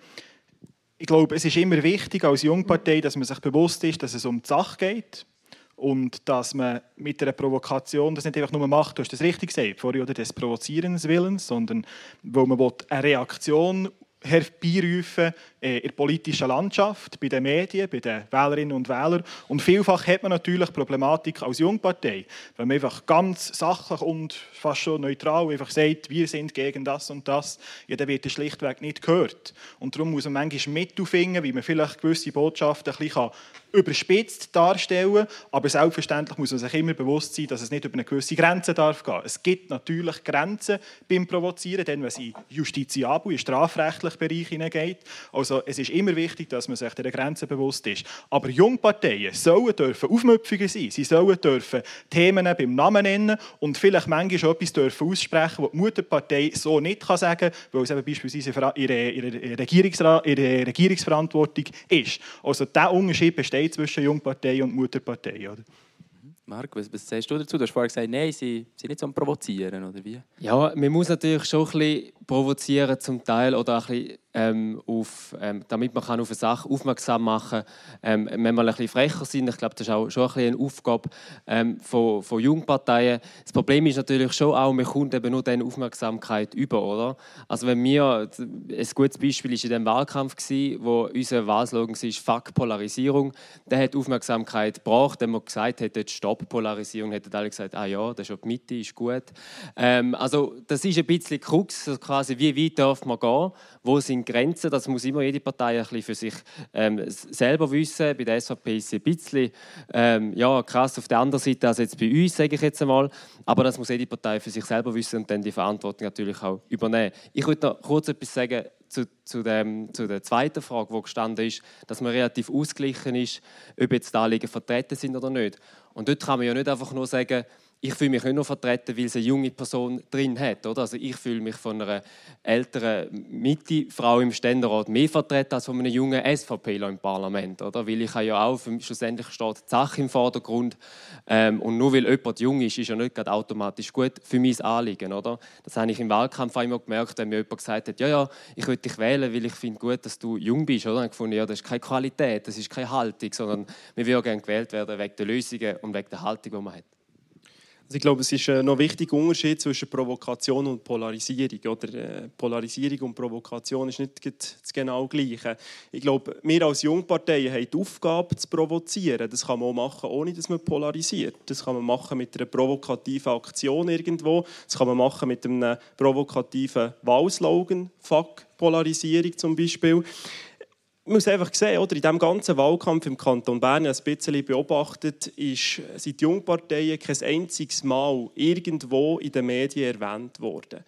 Ich glaube, es ist immer wichtig als Jungpartei, dass man sich bewusst ist, dass es um die Sache geht und dass man mit einer Provokation das nicht einfach nur macht, du hast das richtig gesagt, vorher oder? Des Provozierens Willens, sondern wo man eine Reaktion herbeirufen äh, in der politischen Landschaft, bei den Medien, bei den Wählerinnen und Wählern. Und vielfach hat man natürlich Problematik als Jungpartei, wenn man einfach ganz sachlich und fast schon neutral einfach sagt, wir sind gegen das und das, ja, dann wird das schlichtweg nicht gehört. Und darum muss man manchmal Mittel finden, wie man vielleicht gewisse Botschaften ein bisschen überspitzt darstellen kann. Aber selbstverständlich muss man sich immer bewusst sein, dass es nicht über eine gewisse Grenze darf gehen. Es gibt natürlich Grenzen beim Provozieren, denn wenn es in justiziabel, in strafrechtlichen Bereich hineingeht. Also es ist immer wichtig, dass man sich der Grenze bewusst ist. Aber Jungparteien sollen dürfen Aufmüpfungen sein. Sie sollen dürfen Themen beim Namen nennen und vielleicht manchmal etwas dürfen aussprechen, was die Mutterpartei so nicht kann sagen kann, weil es eben beispielsweise ihre, ihre, ihre Regierungsverantwortung ist. Also dieser Unterschied besteht zwischen Jungpartei und Mutterpartei. Oder? Marc, was, was sagst du dazu? Du hast vorhin gesagt, nein, sie sind nicht so am Provozieren, oder wie? Ja, man muss natürlich schon ein bisschen provozieren zum Teil oder ein bisschen ähm, auf, ähm, damit man kann auf eine Sache aufmerksam machen kann. Ähm, wenn wir ein bisschen frecher sind, ich glaube, das ist auch schon ein bisschen eine Aufgabe ähm, von, von Jungparteien. Das Problem ist natürlich schon auch, man kommt eben nur diese Aufmerksamkeit über, oder? Also wenn wir, ein gutes Beispiel war in dem Wahlkampf, gewesen, wo unser Wahlslogan war «Fuck Polarisierung», der hat Aufmerksamkeit gebracht, wenn man gesagt hat, «Stopp Polarisierung», hätten alle gesagt «Ah ja, das ist die Mitte, ist gut». Ähm, also das ist ein bisschen Krux, quasi wie weit darf man gehen, wo sind Grenzen. Das muss immer jede Partei ein bisschen für sich ähm, selber wissen. Bei der SVP ist es ein bisschen ähm, ja, krass auf der anderen Seite als jetzt bei uns, sage ich jetzt einmal. Aber das muss jede Partei für sich selber wissen und dann die Verantwortung natürlich auch übernehmen. Ich würde noch kurz etwas sagen zu, zu, dem, zu der zweiten Frage, die gestanden ist, dass man relativ ausgeglichen ist, ob jetzt die Anliegen vertreten sind oder nicht. Und dort kann man ja nicht einfach nur sagen, ich fühle mich nicht nur vertreten, weil es eine junge Person drin hat. Oder? Also ich fühle mich von einer älteren Mitte-Frau im Ständerat mehr vertreten als von einem jungen SVPler im Parlament. Oder? Weil ich ja auch, schlussendlich steht die Sache im Vordergrund. Ähm, und nur weil jemand jung ist, ist ja nicht automatisch gut für mein Anliegen. Oder? Das habe ich im Wahlkampf immer gemerkt, wenn mir jemand gesagt hat, ja, ja, ich will dich wählen, weil ich finde gut, dass du jung bist. Oder? Dann gefunden, ja, das ist keine Qualität, das ist keine Haltung, sondern wir würden gerne gewählt werden wegen der Lösungen und wegen der Haltung, die man hat. Also ich glaube, es ist äh, noch ein wichtiger Unterschied zwischen Provokation und Polarisierung. Oder, äh, Polarisierung und Provokation ist nicht das genau Gleiche. Ich glaube, wir als Jungparteien haben die Aufgabe, zu provozieren. Das kann man auch machen, ohne dass man polarisiert. Das kann man machen mit einer provokativen Aktion irgendwo. Das kann man machen mit einem provokativen Wahlslogan, Fuck Polarisierung zum Beispiel man muss einfach sehen, oder, in diesem ganzen Wahlkampf im Kanton Bern, ein bisschen beobachtet, ist, sind die Jungparteien kein einziges Mal irgendwo in den Medien erwähnt worden.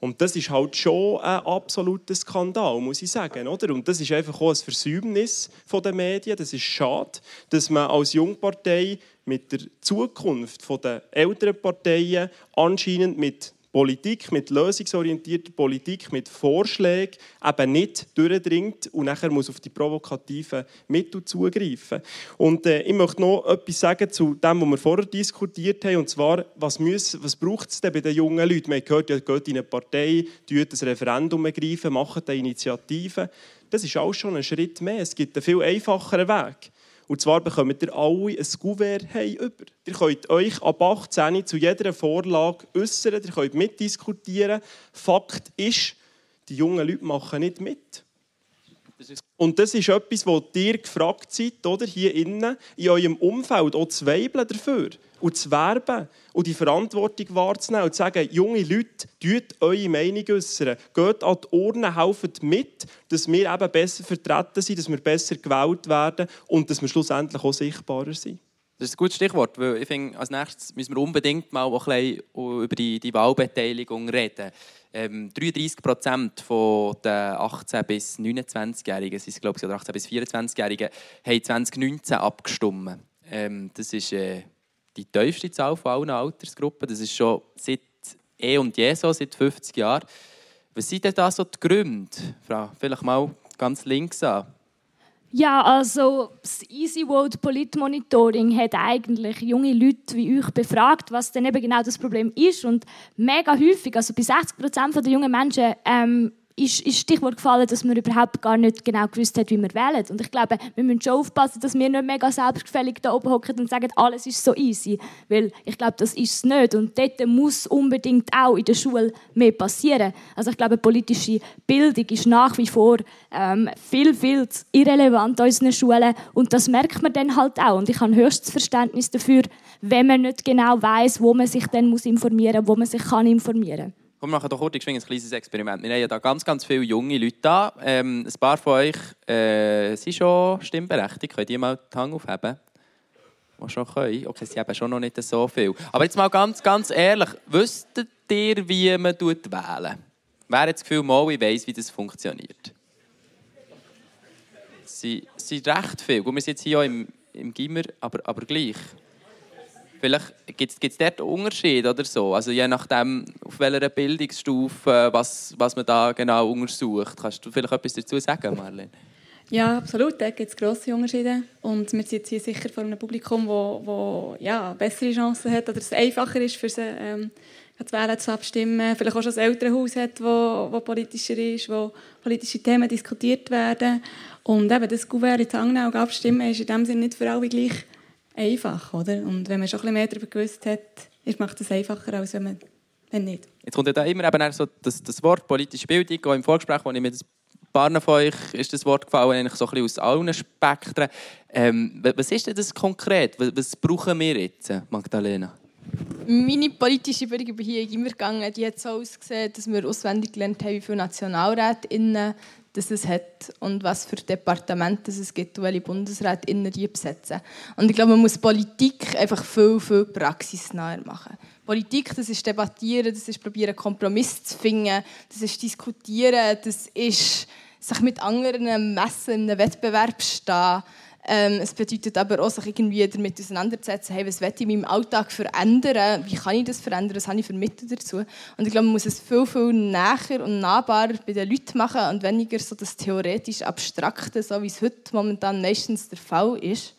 Und das ist halt schon ein absoluter Skandal, muss ich sagen. Oder? Und das ist einfach auch ein Versäumnis der Medien. Das ist schade, dass man als Jungpartei mit der Zukunft der älteren Parteien anscheinend mit Politik, mit lösungsorientierter Politik, mit Vorschlägen eben nicht durchdringt und nachher muss auf die provokativen Mittel zugreifen. Und äh, ich möchte noch etwas sagen zu dem, was wir vorher diskutiert haben, und zwar, was, was braucht es denn bei den jungen Leuten? Man hat gehört, ja, geht in eine Partei, tut ein Referendum ergreifen, macht eine Initiative. Das ist auch schon ein Schritt mehr. Es gibt einen viel einfacheren Weg. Und zwar bekommt ihr alle ein Kuvert über. Ihr könnt euch ab 18 zu jeder Vorlage äußern, ihr könnt mitdiskutieren. Fakt ist, die jungen Leute machen nicht mit. Und das ist etwas, wo ihr gefragt seid, oder? hier innen, in eurem Umfeld, auch zu weibeln dafür und zu werben und die Verantwortung wahrzunehmen und zu sagen, junge Leute, tut eure Meinung äußern, geht an die Urne, helft mit, dass wir eben besser vertreten sind, dass wir besser gewählt werden und dass wir schlussendlich auch sichtbarer sind. Das ist ein gutes Stichwort, weil ich finde, als nächstes müssen wir unbedingt mal ein bisschen über die, die Wahlbeteiligung reden. Ähm, 33 Prozent der 18- bis 29-Jährigen, sind glaube ich, oder 18- bis 24-Jährigen, haben 2019 abgestimmt. Ähm, das ist äh, die tiefste Zahl von allen Altersgruppen. Das ist schon seit eh und je so, seit 50 Jahren. Was sind denn da so die Gründe? Frau, vielleicht mal ganz links an. Ja, also das Easy World Politmonitoring hat eigentlich junge Leute wie euch befragt, was denn eben genau das Problem ist. Und mega häufig, also bei 60 Prozent der jungen Menschen, ähm, ist, ist Stichwort gefallen, dass man überhaupt gar nicht genau gewusst hat, wie wir wählen. Und ich glaube, wir müssen schon aufpassen, dass wir nicht mega selbstgefällig da oben hocken und sagen, alles ist so easy. Weil ich glaube, das ist es nicht. Und dort muss unbedingt auch in der Schule mehr passieren. Also ich glaube, politische Bildung ist nach wie vor ähm, viel, viel irrelevant an unseren Schulen. Und das merkt man dann halt auch. Und ich habe höchstes Verständnis dafür, wenn man nicht genau weiß, wo man sich dann muss informieren muss, wo man sich kann informieren kann. Komm, wir machen doch kurz ein kleines Experiment. Wir haben ja da ganz, ganz viele junge Leute da. Ähm, ein paar von euch äh, sind schon stimmberechtigt. Könnt ihr mal die Hand aufheben? Die schon können. Okay, sie haben schon noch nicht so viel. Aber jetzt mal ganz, ganz ehrlich. Wüsstet ihr, wie man wählen Wer hat das Gefühl, mal, ich weiss, wie das funktioniert? Sie sind recht viel. Wir sind jetzt hier im, im Gimmer, aber, aber gleich. Vielleicht gibt es dort Unterschiede oder so? Also je nachdem, auf welcher Bildungsstufe, was, was man da genau untersucht. Kannst du vielleicht etwas dazu sagen, Marlene? Ja, absolut. Da gibt es grosse Unterschiede. Und wir sind hier sicher vor einem Publikum, das wo, wo, ja, bessere Chancen hat oder es einfacher ist, für sie ähm, zu wählen, zu abstimmen. Vielleicht auch schon ein Elternhaus hat, wo, wo politischer ist, wo politische Themen diskutiert werden. Und eben das Gouverne in Zangnau abstimmen ist in dem Sinne nicht für alle gleich einfach, oder? Und wenn man schon ein bisschen mehr darüber gewusst hat, macht es einfacher, als wenn man wenn nicht. Jetzt kommt ja da immer eben so das, das Wort politische Bildung, auch im Vorgespräch, wo ich mit ein paar von euch ist das Wort gefallen, eigentlich so ein bisschen aus allen Spektren. Ähm, was ist denn das konkret? Was, was brauchen wir jetzt, Magdalena? Meine politische Bildung bin hier immer gegangen. Die hat so ausgesehen, dass wir auswendig gelernt haben, wie viele NationalrätInnen dass es hat und was für Departemente es gibt und welche Bundesräte innen die besetzen. Und ich glaube, man muss Politik einfach viel, viel praxisnäher machen. Politik, das ist debattieren, das ist probieren, Kompromiss zu finden, das ist diskutieren, das ist sich mit anderen messen, in einem Wettbewerb stehen. Ähm, es bedeutet aber auch, sich irgendwie damit auseinanderzusetzen, hey, was will ich in meinem Alltag verändern, wie kann ich das verändern, was habe ich für Mittel dazu. Und ich glaube, man muss es viel, viel näher und nahbarer bei den Leuten machen und weniger so das theoretisch Abstrakte, so wie es heute momentan meistens der Fall ist.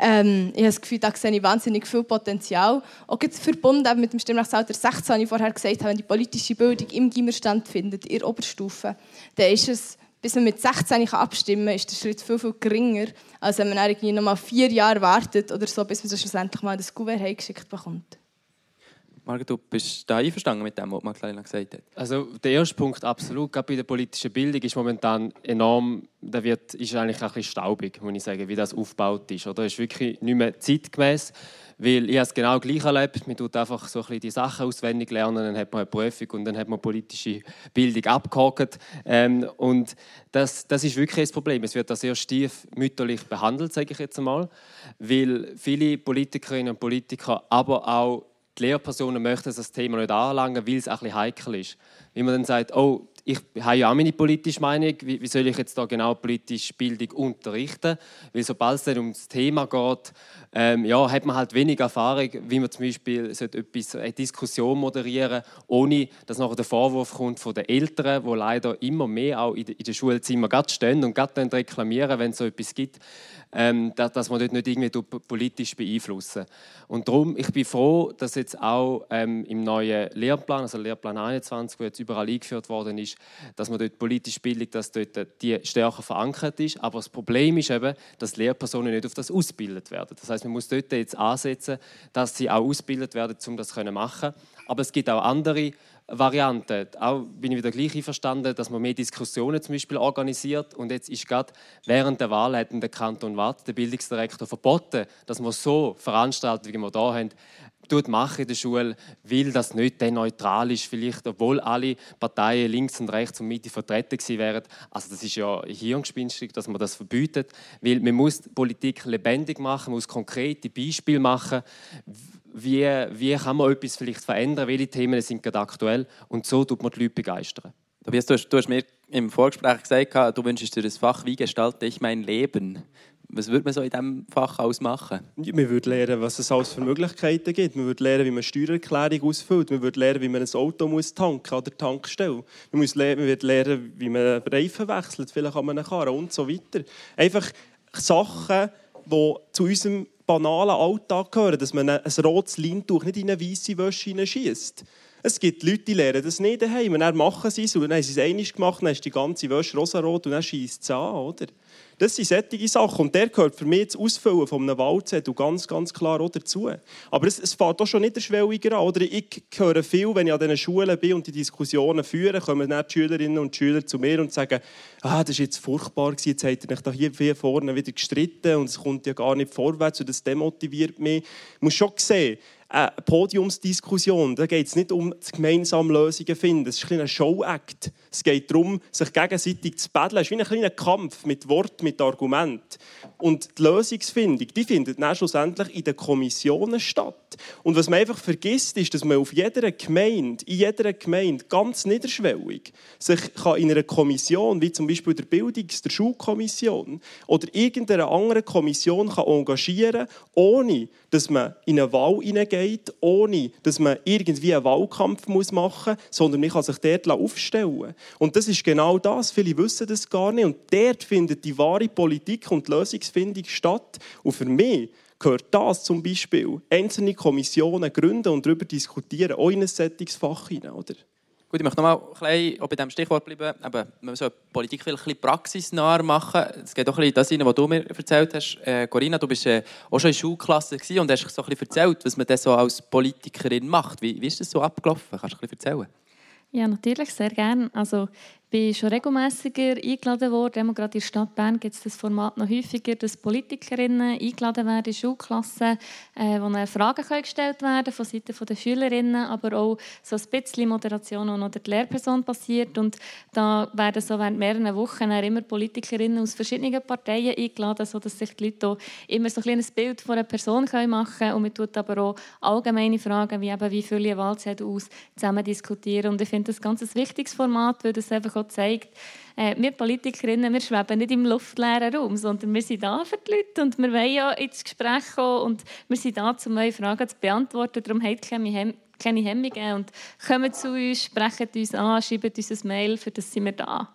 Ähm, ich habe das Gefühl, da sehe ich wahnsinnig viel Potenzial. Auch jetzt verbunden mit dem Stimmrechtsalter 16, wie ich vorher gesagt habe, wenn die politische Bildung im Gimmer stattfindet, in der Oberstufe, dann ist es bis man mit 16 abstimmen kann, ist der Schritt viel, viel geringer, als wenn man irgendwie noch mal vier Jahre wartet oder so, bis man so schlussendlich mal das Kuvert geschickt bekommt. Margot, du bist da einverstanden mit dem, was Magdalena gesagt hat? Also der erste Punkt absolut, gerade bei der politischen Bildung ist momentan enorm, da wird, ist eigentlich ein bisschen staubig, muss ich sagen, wie das aufgebaut ist. Oder ist wirklich nicht mehr zeitgemäß. Weil ich habe es genau gleich erlebt. Man tut einfach so ein bisschen die Sachen auswendig lernen, dann hat man eine Prüfung und dann hat man politische Bildung abgehakt. Ähm, und das, das ist wirklich das Problem. Es wird da sehr stiefmütterlich behandelt, sage ich jetzt einmal. Weil viele Politikerinnen und Politiker, aber auch die Lehrpersonen möchten das Thema nicht anlangen, weil es ein bisschen heikel ist. Wie man dann sagt, oh, ich habe ja auch meine politische Meinung, wie, soll ich jetzt da genau politische Bildung unterrichten? Weil sobald es dann um das Thema geht, ähm, ja, hat man halt wenig Erfahrung, wie man zum Beispiel etwas, eine Diskussion moderieren ohne dass nachher der Vorwurf kommt von den Eltern, die leider immer mehr auch in den Schulzimmern stehen und gerade reklamieren, wenn es so etwas gibt ähm, dass, dass man dort nicht irgendwie politisch beeinflussen. Und darum, ich bin froh, dass jetzt auch ähm, im neuen Lehrplan, also Lehrplan 21, der jetzt überall eingeführt worden ist, dass man dort politische Bildung, dass dort die stärker verankert ist. Aber das Problem ist eben, dass Lehrpersonen nicht auf das ausgebildet werden. Das heißt, man muss dort jetzt ansetzen, dass sie auch ausgebildet werden, um das zu machen. Aber es gibt auch andere Varianten. Auch bin ich wieder gleich einverstanden, dass man mehr Diskussionen zum Beispiel organisiert. Und jetzt ist gerade während der Wahl hat der Kanton Watt, der Bildungsdirektor, verboten, dass man so Veranstaltungen, wie wir hier haben, machen in der Schule, weil das nicht neutral ist, vielleicht, obwohl alle Parteien links und rechts und Mitte vertreten gewesen wären. Also das ist ja hirngespinstig, dass man das verbietet, weil man muss Politik lebendig machen, man muss konkrete Beispiele machen, wie, wie kann man etwas vielleicht verändern, welche Themen sind gerade aktuell und so tut man die Leute begeistern. Tobias, du hast, du hast mir im Vorgespräch gesagt, du wünschst dir das Fach «Wie gestalte ich mein Leben?» Was würde man so in diesem Fach ausmachen? Man würde lernen, was es alles für Möglichkeiten gibt. Man würde lernen, wie man Steuererklärung ausfüllt. Man würde lernen, wie man ein Auto muss tanken an der Tankstelle. Man, muss man würde lernen, wie man Reifen wechselt, vielleicht an einem Karren und so weiter. Einfach Sachen, die zu unserem banalen Alltag gehören, dass man ein rotes Leintuch nicht in eine weiße Wäsche hineinschießt. Es gibt Leute, die lernen das nicht daheim. Und dann machen sie es und dann haben sie es einmal gemacht, dann ist die ganze Wäsche rosarot und dann schießt es an, oder? Das sind solche Sachen. Und der gehört für mich das Ausfüllen von einem Wahlzettel ganz, ganz klar auch dazu. Aber es, es fängt auch schon niederschwelliger an. Oder ich höre viel, wenn ich an diesen Schulen bin und die Diskussionen führe, kommen dann die Schülerinnen und Schüler zu mir und sagen, ah, das ist jetzt furchtbar jetzt habt ihr euch da hier, vorne wieder gestritten und es kommt ja gar nicht vorwärts und das demotiviert mich. Ich muss schon sehen, eine Podiumsdiskussion, da geht es nicht um gemeinsame Lösungen finden. Es ist ein, ein Show-Act. Es geht darum, sich gegenseitig zu battlen. Es ist wie ein kleiner Kampf mit Wort, mit Argument. Und die Lösungsfindung, die findet dann schlussendlich in den Kommissionen statt. Und was man einfach vergisst, ist, dass man auf jeder Gemeinde, in jeder Gemeinde ganz niederschwellig sich in einer Kommission, wie zum Beispiel der Bildungs-, der Schulkommission oder irgendeiner anderen Kommission kann engagieren kann, ohne dass man in eine Wahl hineingeht, ohne dass man irgendwie einen Wahlkampf machen muss, sondern man kann sich dort aufstellen Und das ist genau das. Viele wissen das gar nicht. Und dort findet die wahre Politik und Lösungsfindung statt. Und für mich gehört das zum Beispiel, einzelne Kommissionen gründen und darüber diskutieren, auch in ein Sättigungsfach hinein, oder? Gut, ich möchte noch mal ein bisschen bei diesem Stichwort bleiben. Eben, man soll Politik vielleicht ein bisschen praxisnah machen. Es geht auch ein bisschen das was du mir erzählt hast. Äh, Corinna, du bist äh, auch schon in der Schulklasse und hast so ein bisschen erzählt, was man so als Politikerin macht. Wie, wie ist das so abgelaufen? Kannst du ein bisschen erzählen? Ja, natürlich, sehr gerne. Also, bin schon regelmäßiger eingeladen worden. gerade in der Stadt Bern gibt es das Format noch häufiger, dass Politikerinnen eingeladen werden in Schulklassen, äh, wo Fragen können gestellt werden von Seiten der Schülerinnen, aber auch so ein bisschen Moderation und oder die Lehrperson passiert. Und da werden so während mehreren Wochen immer Politikerinnen aus verschiedenen Parteien eingeladen, sodass sich die Leute immer so ein kleines Bild von einer Person machen können. Und man tut aber auch allgemeine Fragen, wie eben, wie ich Wahlzettel aus, zusammen diskutieren. Und ich finde das ganz ein wichtiges Format, weil das einfach auch zeigt, äh, wir Politikerinnen, wir schweben nicht im luftleeren Raum, sondern wir sind da für die Leute und wir wollen ja ins Gespräch kommen und wir sind da, um eure Fragen zu beantworten. Darum habt keine, keine Hemmungen und kommt zu uns, sprecht uns an, schreibt uns ein Mail, für das sind wir da.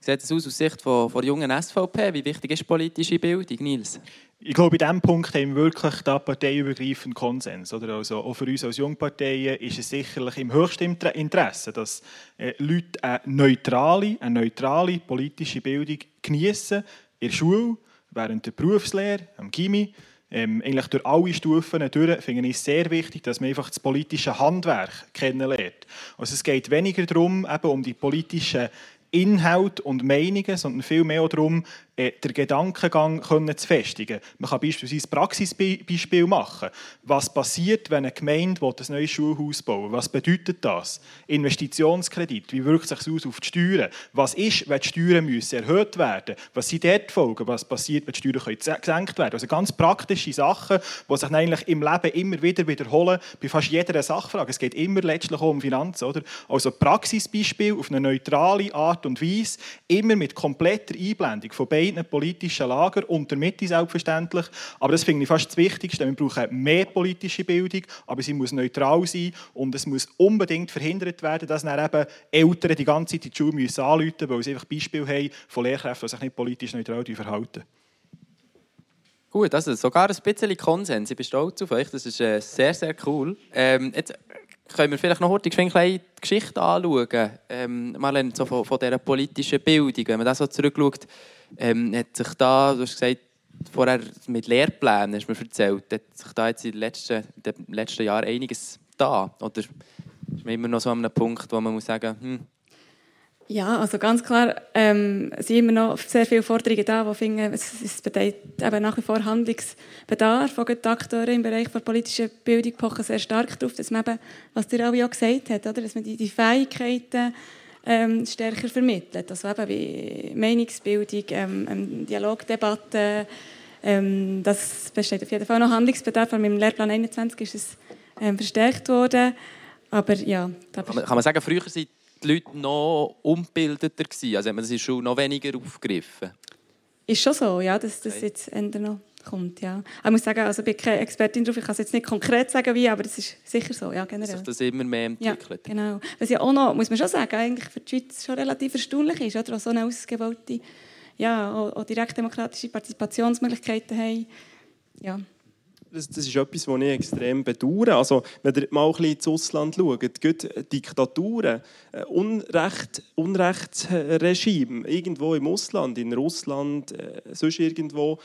Wie sieht es aus aus Sicht von, von jungen SVP? Wie wichtig ist politische Bildung, Nils? Ich glaube, in diesem Punkt haben wir wirklich da parteiübergreifenden Konsens. Oder? Also, auch für uns als Jungparteien ist es sicherlich im höchsten Interesse, dass äh, Leute eine neutrale, eine neutrale politische Bildung genießen in der Schule, während der Berufslehre, am Gimmi, ähm, eigentlich durch alle Stufen durch, finde ich es sehr wichtig, dass man einfach das politische Handwerk kennenlernt. Also es geht weniger darum, eben um die politischen Inhalt und Meinungen, sondern viel mehr darum, äh, den Gedankengang können zu festigen. Man kann beispielsweise Praxisbeispiel machen. Was passiert, wenn eine Gemeinde ein neues Schulhaus bauen Was bedeutet das? Investitionskredit. Wie wirkt sich das aus auf die Steuern? Was ist, wenn die Steuern müssen erhöht werden Was sind dort die Folgen? Was passiert, wenn die Steuern gesenkt werden Also ganz praktische Sachen, die sich eigentlich im Leben immer wieder wiederholen, bei fast jeder Sachfrage. Es geht immer letztlich um Finanzen. Oder? Also Praxisbeispiel auf eine neutrale Art und Weise, immer mit kompletter Einblendung von beiden beiden politischen Lager und der Mitte selbstverständlich. Aber das finde ich fast das Wichtigste. Wir brauchen mehr politische Bildung, aber sie muss neutral sein und es muss unbedingt verhindert werden, dass dann eben Eltern die ganze Zeit die Schule müssen anrufen müssen, weil sie einfach Beispiele haben von Lehrkräften, die sich nicht politisch neutral verhalten. Gut, also sogar ein bisschen Konsens. Ich bin stolz auf euch. Das ist äh, sehr, sehr cool. Ähm, jetzt können wir vielleicht noch heute die Geschichte anschauen. Ähm, mal so von, von dieser politischen Bildung. Wenn man das so zurückschaut, ähm, hat sich da, du hast gesagt, vorher mit Lehrplänen, hast du mir erzählt, hat sich da jetzt in den letzten, in den letzten Jahren einiges da? Oder ist man immer noch so an einem Punkt, wo man muss sagen hm. Ja, also ganz klar ähm, sind immer noch sehr viele Forderungen da, die finden, es, besteht eben nach wie vor Handlungsbedarf. Auch die Akteure im Bereich der politischen Bildung pochen sehr stark darauf, dass man eben, was dir auch gesagt hat, oder? dass man die, die Fähigkeiten ähm, stärker vermittelt. Also eben wie Meinungsbildung, ähm, ähm, Dialogdebatten, ähm, das besteht auf jeden Fall noch Handlungsbedarf. Im Lehrplan 21 ist es ähm, verstärkt worden. Aber ja, kann, man, kann man sagen, früher waren die Leute noch ungebildeter gewesen? Also hat man das in der Schule noch weniger aufgegriffen? Ist schon so, ja, dass das jetzt ändern noch kommt. Ja. Ich muss sagen, also ich bin keine Expertin darauf, ich kann es jetzt nicht konkret sagen, wie, aber das ist sicher so, ja, generell. Dass sich das immer mehr entwickelt. Ja, genau. Was ja auch noch, muss man schon sagen, eigentlich für die Schweiz schon relativ erstaunlich ist, oder? Auch so eine ausgewollte, ja, auch, auch direktdemokratische Partizipationsmöglichkeiten haben. Ja. Das, das, ist etwas, was ich extrem bedauere. Also, wenn ihr mal ein bisschen ins Ausland schaut, geht Diktaturen, äh, Unrecht, Unrechtsregime, irgendwo im Ausland, in Russland, äh, sonst irgendwo,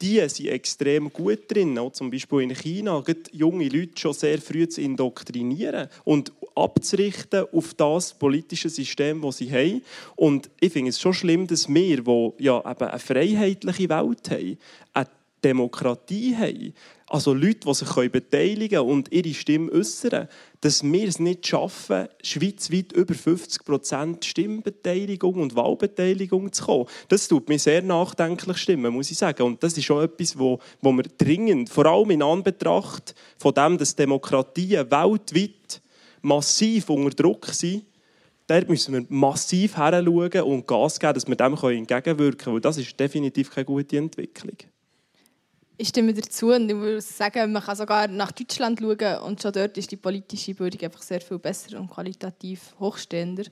die sind extrem gut drin, auch zum Beispiel in China, junge Leute schon sehr früh zu indoktrinieren und abzurichten auf das politische System, das sie haben. Und ich finde es schon schlimm, dass wir, die ja eben eine freiheitliche Welt haben, eine Demokratie haben, also Leute, die sich beteiligen können und ihre Stimme äußern, dass wir es nicht schaffen, schweizweit über 50% Stimmbeteiligung und Wahlbeteiligung zu kommen. Das tut mir sehr nachdenklich stimmen, muss ich sagen. Und das ist schon etwas, wo, wo wir dringend, vor allem in Anbetracht von dem, dass Demokratien weltweit massiv unter Druck sind, dort müssen wir massiv heranschauen und Gas geben, dass wir dem entgegenwirken können. Weil das ist definitiv keine gute Entwicklung. Ich stimme dazu und ich würde sagen, man kann sogar nach Deutschland schauen und schon dort ist die politische Bildung einfach sehr viel besser und qualitativ hochstehender.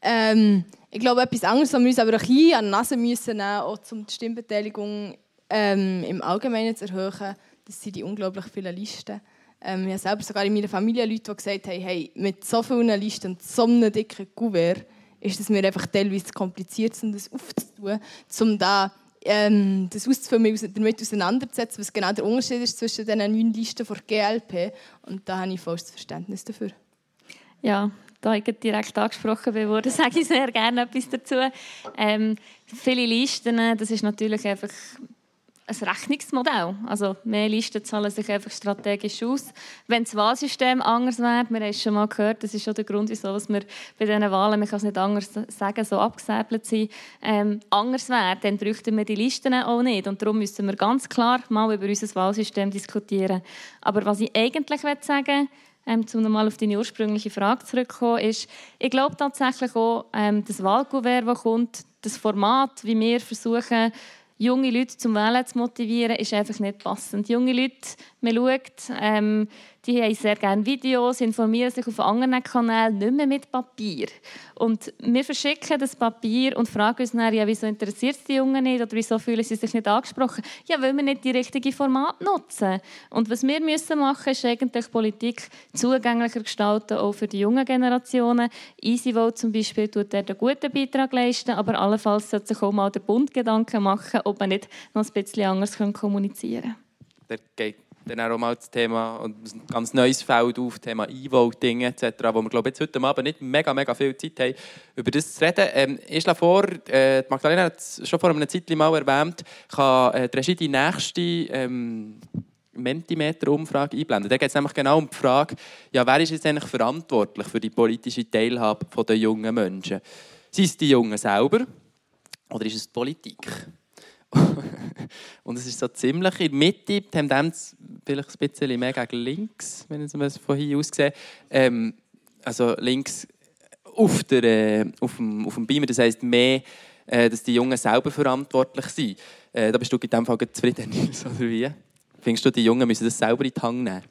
Ähm, ich glaube, etwas anderes, was wir uns aber ein bisschen an die Nase müssen nehmen, auch um die Stimmbeteiligung ähm, im Allgemeinen zu erhöhen, das sind die unglaublich vielen Listen. Ähm, ich habe selber sogar in meiner Familie Leute, die gesagt haben, hey, mit so vielen Listen und so einem dicken Kuvert ist es mir einfach teilweise kompliziert, um das aufzutun, um da ähm, das auszufüllen, damit auseinanderzusetzen, was genau der Unterschied ist zwischen den neun Listen der GLP. Und da habe ich volles Verständnis dafür. Ja, da ich direkt angesprochen wurde, <laughs> sage ich sehr gerne etwas dazu. Ähm, viele Listen, das ist natürlich einfach ein Rechnungsmodell. Also mehr Listen zahlen sich einfach strategisch aus. Wenn das Wahlsystem anders wäre, wir haben es schon mal gehört, das ist schon der Grund, wieso wir bei diesen Wahlen, man kann es nicht anders sagen, so abgesäbelt sind, ähm, anders wäre, dann bräuchten wir die Listen auch nicht. Und darum müssen wir ganz klar mal über unser Wahlsystem diskutieren. Aber was ich eigentlich sagen ähm, um nochmal auf deine ursprüngliche Frage zurückzukommen, ist, ich glaube tatsächlich auch, ähm, das Wahlkuvert, das kommt, das Format, wie wir versuchen, junge Leute zum Wählen zu motivieren, ist einfach nicht passend. Junge Leute, man schaut, ähm, die haben sehr gerne Videos, informieren sich auf anderen Kanälen, nicht mehr mit Papier. Und wir verschicken das Papier und fragen uns dann, ja, wieso interessiert es die Jungen nicht oder wieso fühlen sie sich nicht angesprochen? Ja, weil wir nicht die richtige Format nutzen. Und was wir müssen machen, ist eigentlich Politik zugänglicher gestalten, auch für die jungen Generationen. EasyVote zum Beispiel tut dort einen guten Beitrag leisten, aber allenfalls sollte sich auch mal der Bund Gedanken machen, ob man nicht noch ein bisschen anders kommunizieren kann. Der dann auch mal das Thema, ein ganz neues Feld auf, Thema E-Voting etc., wo wir glaube jetzt heute Abend nicht mega, mega viel Zeit haben, über das zu reden. Ähm, ich schlage vor, äh, Magdalena hat es schon vor einem Zeit mal erwähnt, kann äh, die Regie die nächste ähm, Mentimeter-Umfrage einblenden. Da geht es nämlich genau um die Frage, ja, wer ist jetzt eigentlich verantwortlich für die politische Teilhabe der jungen Menschen? Sind es die Jungen selber oder ist es die Politik? <laughs> und es ist so ziemlich in der Mitte, die Tendenz vielleicht ein bisschen mehr gegen links, wenn ich es von hier aus sehe. Ähm, also links auf, der, äh, auf, dem, auf dem Beamer, das heisst mehr, äh, dass die Jungen selber verantwortlich sind. Äh, da bist du in diesem Fall zufrieden, <laughs> oder wie? Findest du, die Jungen müssen das selber in die Hand nehmen?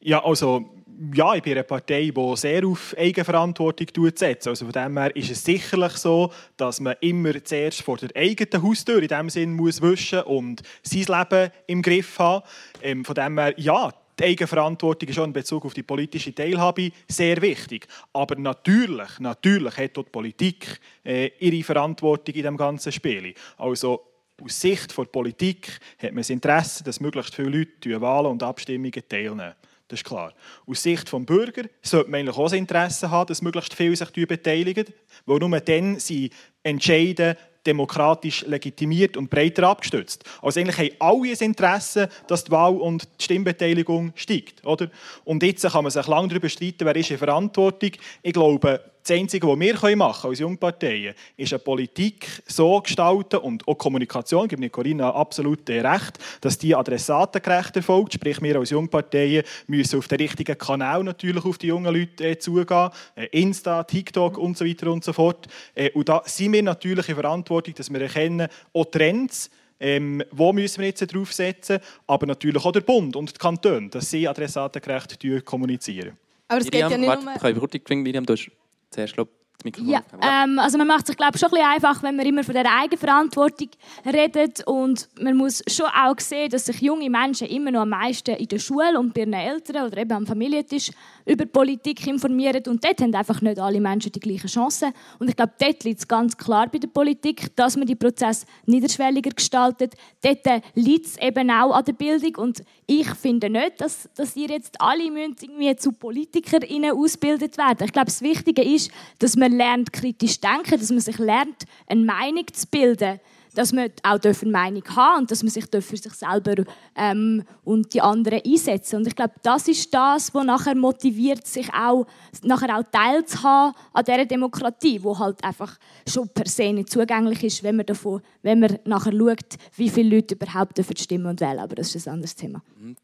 Ja, also ja, ich bin eine Partei, die sehr auf Eigenverantwortung setzt. Also von dem her ist es sicherlich so, dass man immer zuerst vor der eigenen Haustür in dem Sinn muss wischen und sein Leben im Griff haben. Ähm, von dem her, ja, die Eigenverantwortung ist auch in Bezug auf die politische Teilhabe sehr wichtig. Aber natürlich, natürlich hat auch die Politik äh, ihre Verantwortung in dem ganzen Spiel. Also aus Sicht der Politik hat man das Interesse, dass möglichst viele Leute Wahlen und Abstimmungen teilnehmen. Das ist klar. Aus Sicht des Bürgers sollte man eigentlich auch das Interesse haben, dass möglichst viele sich beteiligen, weil nur dann sie entscheiden, demokratisch legitimiert und breiter abgestützt. Also eigentlich haben alle ein Interesse, dass die Wahl- und die Stimmbeteiligung steigt. Oder? Und jetzt kann man sich lange darüber streiten, wer ist in Verantwortung. Ich glaube, das Einzige, was wir machen können als Jungparteien, ist eine Politik so gestalten und auch Kommunikation, ich gebe Corinna absolut recht, dass die adressatengerecht erfolgt. Sprich, wir als Jungparteien müssen auf den richtigen Kanal natürlich auf die jungen Leute äh, zugehen. Äh, Insta, TikTok und so weiter und so fort. Äh, und da sind wir natürlich in Verantwortung, dass wir erkennen, auch Trends, ähm, wo müssen wir jetzt draufsetzen, aber natürlich auch der Bund und die Kantone, dass sie adressatengerecht kommunizieren. Aber es geht ja nicht nur... Miriam, du hast til ja, ähm, also man macht sich glaube schon ein bisschen einfach, wenn man immer von der Eigenverantwortung redet und man muss schon auch sehen, dass sich junge Menschen immer noch am meisten in der Schule und bei ihren Eltern oder eben am Familientisch über Politik informieren und dort haben einfach nicht alle Menschen die gleichen Chancen und ich glaube, dort liegt es ganz klar bei der Politik, dass man die Prozesse niederschwelliger gestaltet. Dort liegt es eben auch an der Bildung und ich finde nicht, dass, dass ihr jetzt alle irgendwie zu PolitikerInnen ausgebildet werden. Ich glaube, das Wichtige ist, dass man lernt kritisch denken, dass man sich lernt, eine Meinung zu bilden, dass man auch eine Meinung haben und dass man sich für sich selber ähm, und die anderen einsetzen. Und ich glaube, das ist das, was nachher motiviert, sich auch nachher auch teilzuhaben an dieser Demokratie, wo halt einfach schon per se nicht zugänglich ist, wenn man davon, wenn man nachher schaut, wie viele Leute überhaupt dafür stimmen und wählen. Aber das ist ein anderes Thema. Mhm.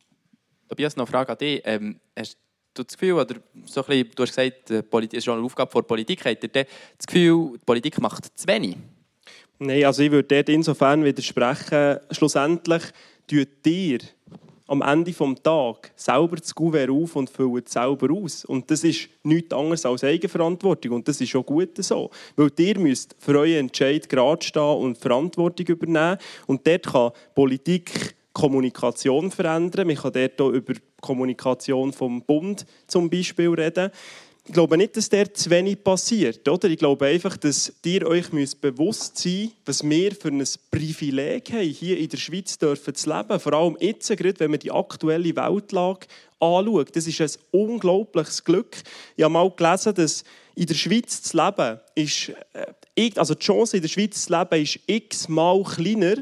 Tobias, noch eine Frage an dich. Ähm, hast du das Gefühl, oder so ein bisschen, du hast gesagt, es ist schon eine Aufgabe der Politik, habt ihr das Gefühl, die Politik macht zu wenig? Nein, also ich würde dort insofern widersprechen, schlussendlich tut ihr am Ende des Tages selber das Gouverne auf und füllt es selber aus. Und das ist nichts anderes als Eigenverantwortung. Und das ist auch gut so. Weil ihr müsst für euren Entscheid gerade stehen und Verantwortung übernehmen. Und dort kann Politik Kommunikation verändern. Man kann dort auch über Kommunikation vom Bund zum Beispiel reden. Ich glaube nicht, dass dort zu wenig passiert. Oder? Ich glaube einfach, dass ihr euch bewusst sein müsst, was wir für ein Privileg haben, hier in der Schweiz dürfen zu leben. Vor allem jetzt, gerade, wenn man die aktuelle Weltlage anschaut. Das ist ein unglaubliches Glück. Ich habe mal gelesen, dass in der Schweiz zu leben ist, äh, also die Chance in der Schweiz zu leben ist x-mal kleiner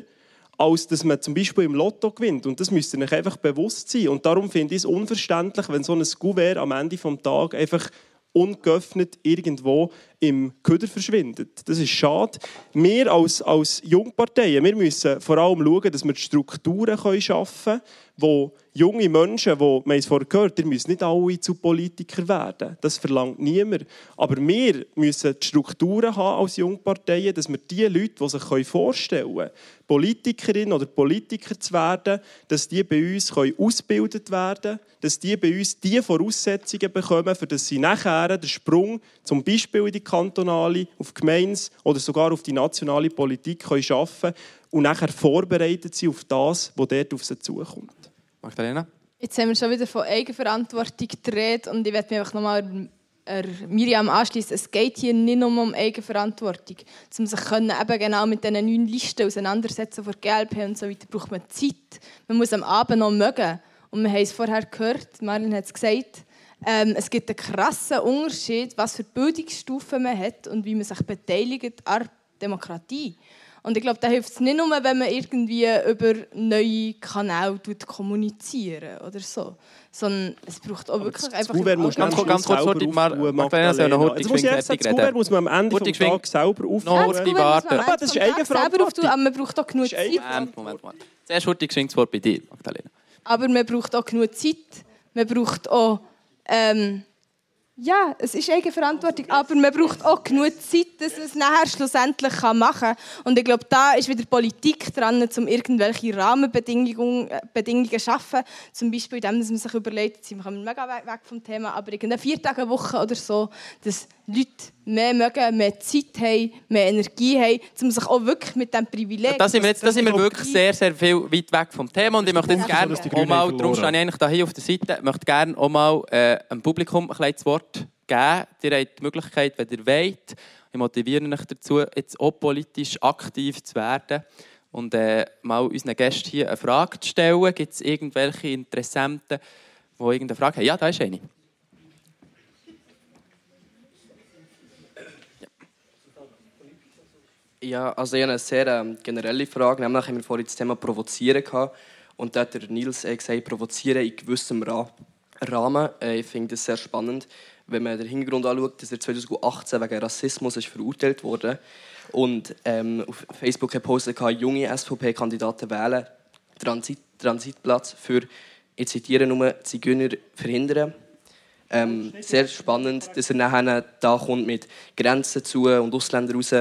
als dass man zum Beispiel im Lotto gewinnt. Und das müsst ihr einfach bewusst sein. Und darum finde ich es unverständlich, wenn so ein Kuvert am Ende des Tages einfach ungeöffnet irgendwo im Köder verschwindet. Das ist schade. Wir als, als Jungparteien wir müssen vor allem schauen, dass wir Strukturen schaffen können, die junge Menschen, die, wir haben es vorher gehört, ihr müsst nicht alle zu Politikern werden. Das verlangt niemand. Aber wir müssen die Strukturen haben als Jungparteien, dass wir die Leute, die sich vorstellen können, Politikerin oder Politiker zu werden, dass die bei uns ausgebildet werden können, dass die bei uns die Voraussetzungen bekommen, für dass sie nachher den Sprung zum Beispiel in die kantonale, auf die Gemeins- oder sogar auf die nationale Politik können schaffen können und nachher vorbereitet sind auf das, was dort auf sie zukommt. Magdalena? Jetzt haben wir schon wieder von Eigenverantwortung geredet und ich werde mich einfach nochmal Miriam anschließen. Es geht hier nicht nur um Eigenverantwortung. Um sich können eben genau mit diesen neuen Listen auseinandersetzen von GLP und so weiter, braucht man Zeit. Man muss am Abend noch mögen. Und wir haben es vorher gehört, Marlene hat es gesagt, ähm, es gibt einen krassen Unterschied, was für Bildungsstufen man hat und wie man sich beteiligt an der Demokratie. Und ich glaube, da hilft es nicht nur, wenn man irgendwie über neue Kanäle kommuniziert oder so. Sondern es braucht auch wirklich das einfach... Kuvert muss ganz, ganz kurz, Horti, Magdalena, noch Horti, Jetzt muss ich erst sagen, das muss man am Ende des Tages selber aufnehmen. Horti, warte. Aber das ist Eigenverantwortung. Aber man braucht auch genug Zeit. Moment, Moment, Moment. Zuerst Horti, geschenkt das Wort bei dir, Magdalena. Aber man braucht auch genug Zeit. Man braucht auch... Ähm, ja, es ist Eigenverantwortung, aber man braucht auch genug Zeit, dass man es nachher schlussendlich machen kann. Und ich glaube, da ist wieder Politik dran, um irgendwelche Rahmenbedingungen äh, zu schaffen. Zum Beispiel, indem man sich überlegt, sind wir mega weg vom Thema, aber in einer vier Tage Woche oder so, dass Leute mehr mögen, mehr Zeit haben, mehr Energie haben, um sich auch wirklich mit diesem Privileg... Da sind wir, jetzt, da sind wir wirklich sehr, sehr viel weit weg vom Thema und ich möchte jetzt gerne auch mal, darum stehe ich eigentlich da hier auf der Seite, möchte gerne auch mal äh, dem Publikum ein das Wort geben. Ihr habt die Möglichkeit, wenn ihr wollt, ich motiviere euch dazu, jetzt auch politisch aktiv zu werden und äh, mal unseren Gästen hier eine Frage zu stellen. Gibt es irgendwelche Interessenten, die irgendeine Frage haben? Ja, da ist eine. Ja, also ich habe eine sehr ähm, generelle Frage. Nämlich haben wir vorhin das Thema Provozieren gehabt. Und da hat der Nils äh, gesagt, Provozieren in gewissem Ra Rahmen. Äh, ich finde das sehr spannend, wenn man den Hintergrund anschaut, dass er 2018 wegen Rassismus ist verurteilt wurde. Und ähm, auf Facebook gepostet junge SVP-Kandidaten wählen Transit Transitplatz für, ich zitiere nur, Zigeuner verhindern. Ähm, sehr spannend, dass er nachher da kommt mit Grenzen zu und Ausländer raus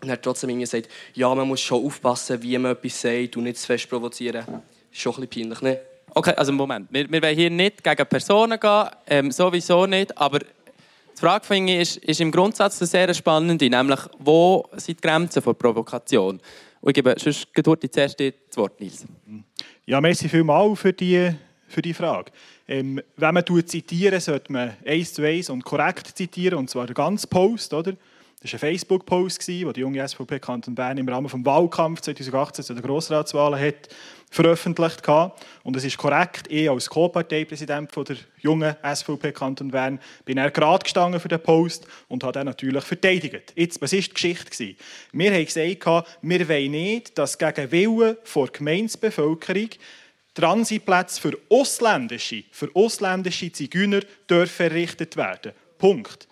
und er hat trotzdem irgendwie gesagt, ja, man muss schon aufpassen, wie man etwas sagt und nicht zu fest provozieren. Das ist schon ein bisschen peinlich, ne? Okay, also Moment. Wir, wir wollen hier nicht gegen Personen gehen, ähm, sowieso nicht, aber die Frage finde ich, ist, ist im Grundsatz eine sehr spannende, nämlich wo sind die Grenzen der Provokation? Und ich gebe sonst die zuerst das Wort, Nils. Ja, merci vielmals für die, für die Frage. Ähm, wenn man zitiert, sollte man eins zu eins und korrekt zitieren, und zwar den ganzen Post, oder? Das war ein Facebook-Post, den die junge SVP Kanton Bern im Rahmen des Wahlkampfs 2018 zu den Grossratswahlen hat veröffentlicht hat. Und es ist korrekt, ich als Co-Parteipräsident der jungen SVP Kanton Bern bin er gerade gestanden für den Post und habe ihn natürlich verteidigt. Jetzt, was war die Geschichte? Wir haben gesagt, wir wollen nicht, dass gegen Willen der Gemeindebevölkerung Transitplätze für ausländische, für ausländische Zigeuner errichtet werden. Punkt.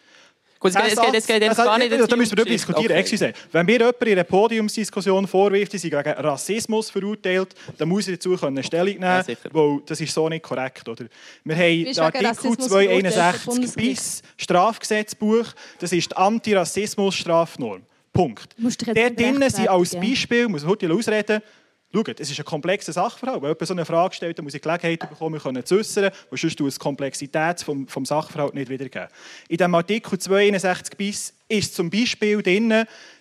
Gut, es geht, es geht, geht gar nicht Da müssen wir darüber diskutieren. Okay. Wenn mir jemand in einer Podiumsdiskussion vorwirft, sie sind gegen Rassismus verurteilt, dann muss ich dazu können Stellung nehmen, ja, weil das ist so nicht korrekt. Oder? Wir haben Artikel 261 bis Strafgesetzbuch, das ist die Antirassismus-Strafnorm. Punkt. Dort drinnen sind als Beispiel, muss ich heute ausreden, Schaut, es ist ein komplexer Sachverhalt. Wenn jemand so eine Frage stellt, muss ich Gelegenheit bekommen, können zu äußern, weil sonst du die Komplexität vom, vom Sachverhalt nicht wiedergeben. In dem Artikel 261 bis ist zum Beispiel drin,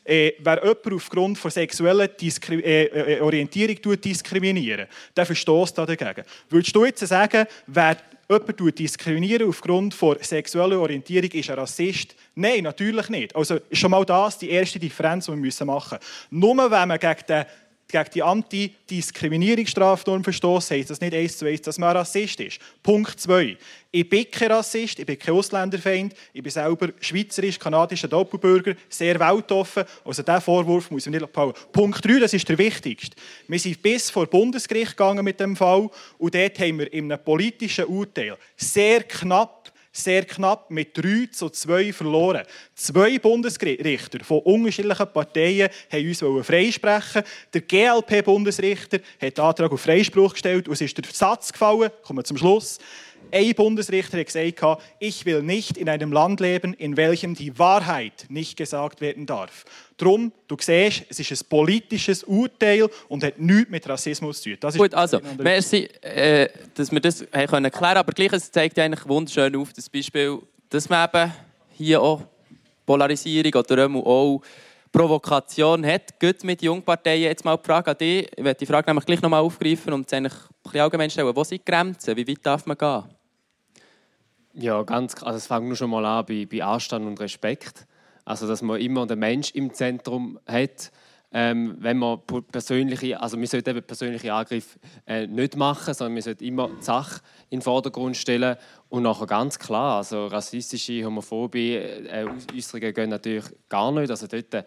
äh, wer jemanden aufgrund von sexueller Diskri äh, äh, Orientierung diskriminieren, der verstößt dagegen. Würdest du jetzt sagen, wer jemanden diskriminieren aufgrund von sexueller Orientierung, ist ein Rassist? Nein, natürlich nicht. Also ist schon mal das die erste Differenz, die wir machen müssen. Nur wenn man gegen den gegen die Antidiskriminierungsstrafnorm verstoßen, heisst das nicht eins zu eins, dass man Rassist ist. Punkt 2. Ich bin kein Rassist, ich bin kein Ausländerfeind, ich bin selber schweizerisch-kanadischer Doppelbürger, sehr weltoffen. Also diesen Vorwurf muss ich nicht abhauen. Punkt 3, das ist der wichtigste. Wir sind bis vor Bundesgericht gegangen mit dem Fall und dort haben wir in einem politischen Urteil sehr knapp sehr knapp mit 3 zu 2 verloren. Zwei Bundesrichter von unterschiedlichen Parteien haben uns freisprechen. Der GLP-Bundesrichter hat den Antrag auf Freispruch gestellt und es ist der Satz gefallen, kommen wir zum Schluss, ein Bundesrichter hat gesagt, ich will nicht in einem Land leben, in welchem die Wahrheit nicht gesagt werden darf. Drum, du siehst, es ist ein politisches Urteil und hat nichts mit Rassismus zu tun. Das Gut, also, merci, äh, dass wir das haben können klären aber gleich, es zeigt eigentlich wunderschön auf, das Beispiel, dass man eben hier auch Polarisierung oder auch Provokation hat. Gut mit Jungparteien. Jetzt mal die Frage an dich. Ich werde die Frage nämlich gleich nochmal aufgreifen und es allgemein stellen. Wo sind die Grenzen? Wie weit darf man gehen? Ja, ganz also es fängt nur schon mal an bei, bei Anstand und Respekt. Also, dass man immer den Mensch im Zentrum hat. Ähm, wenn man persönliche, also wir sollten eben persönliche Angriffe äh, nicht machen, sondern wir sollten immer die Sache in den Vordergrund stellen und nachher ganz klar, also rassistische, homophobe äh, Äußerungen gehen natürlich gar nicht. Also dort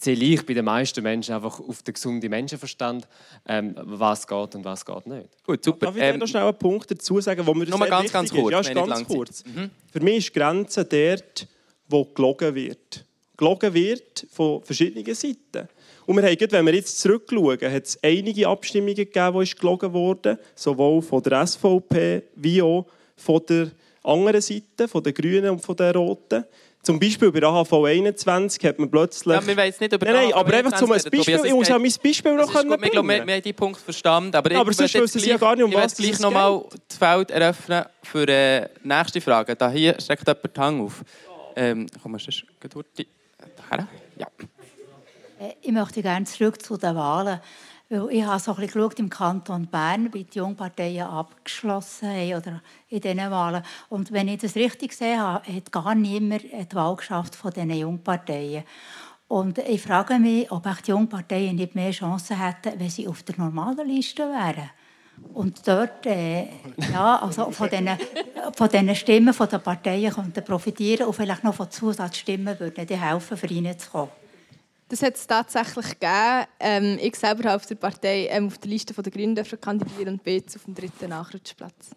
zähle ich bei den meisten Menschen einfach auf den gesunden Menschenverstand, ähm, was geht und was geht nicht. Gut, super. Darf ich ähm, noch schnell einen Punkt dazu sagen, wo mir das ganz, ganz kurz. Ja, ganz kurz. Mhm. Für mich ist die Grenze dort, wo gelogen wird. Gelogen wird von verschiedenen Seiten. Und wir haben, wenn wir jetzt zurückschauen, hat es einige Abstimmungen gegeben, die gelogen wurden, sowohl von der SVP wie auch von der anderen Seite, von den Grünen und von den Roten. Zum Beispiel bei AHV 21 hat man plötzlich... Ja, wir wollen nicht über nein, nein, aber einfach zum Beispiel, ich muss auch mein Beispiel noch können gut, wir, glaub, wir, wir haben die Punkt verstanden, aber, aber sonst wissen Sie ja gar nicht, um was es gleich noch mal das Feld eröffnen für die äh, nächste Frage. Da hier steckt jemand die Hand auf. Ähm, komm, hast du durch die... Ja. Äh, ich möchte gerne zurück zu den Wahlen. Weil ich habe so ein bisschen geschaut, im Kanton Bern, wie die Jungparteien abgeschlossen haben oder in diesen Wahlen. Und wenn ich das richtig sehe, hat gar niemand die Wahl geschafft von diesen Jungparteien. Und ich frage mich, ob die Jungparteien nicht mehr Chancen hätten, wenn sie auf der normalen Liste wären. Und dort, äh, ja, also von diesen, von diesen Stimmen der Parteien könnten profitieren und vielleicht noch von Zusatzstimmen würden die helfen, für ihnen zu kommen. Das hat es tatsächlich gegeben. Ähm, ich selber habe auf der Partei ähm, auf der Liste der Grünen kandidieren und bin jetzt auf dem dritten Nachrutschplatz.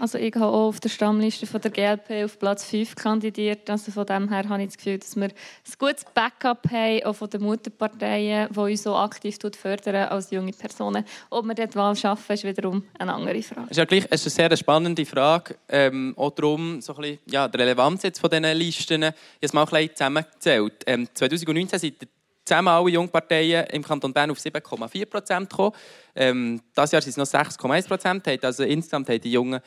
Also ich habe auch auf der Stammliste von der GLP auf Platz 5 kandidiert. Also von dem her habe ich das Gefühl, dass wir ein gutes Backup haben, auch von den Mutterparteien, die uns so aktiv fördern als junge Personen. Ob wir dort Wahl schaffen, ist wiederum eine andere Frage. Es ist, ja gleich, ist eine sehr spannende Frage. Ähm, auch darum, so ein bisschen, ja, die Relevanz jetzt von diesen Listen. Ich habe mal ein bisschen zusammengezählt. Ähm, 2019 sind zusammen alle Jungparteien im Kanton Bern auf 7,4 Prozent gekommen. Ähm, dieses Jahr sind es noch 6,1 Prozent. Also insgesamt haben die Jungen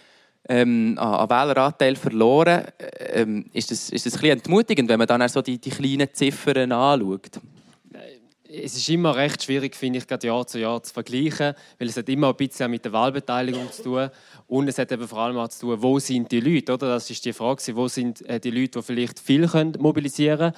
ähm, an Wähleranteil verloren. Ähm, ist, das, ist das ein bisschen entmutigend, wenn man dann so die, die kleinen Ziffern anschaut? es ist immer recht schwierig, finde ich, gerade Jahr zu Jahr zu vergleichen, weil es hat immer ein bisschen mit der Wahlbeteiligung zu tun und es hat eben vor allem auch zu tun, wo sind die Leute, oder? Das ist die Frage, wo sind äh, die Leute, die vielleicht viel mobilisieren können.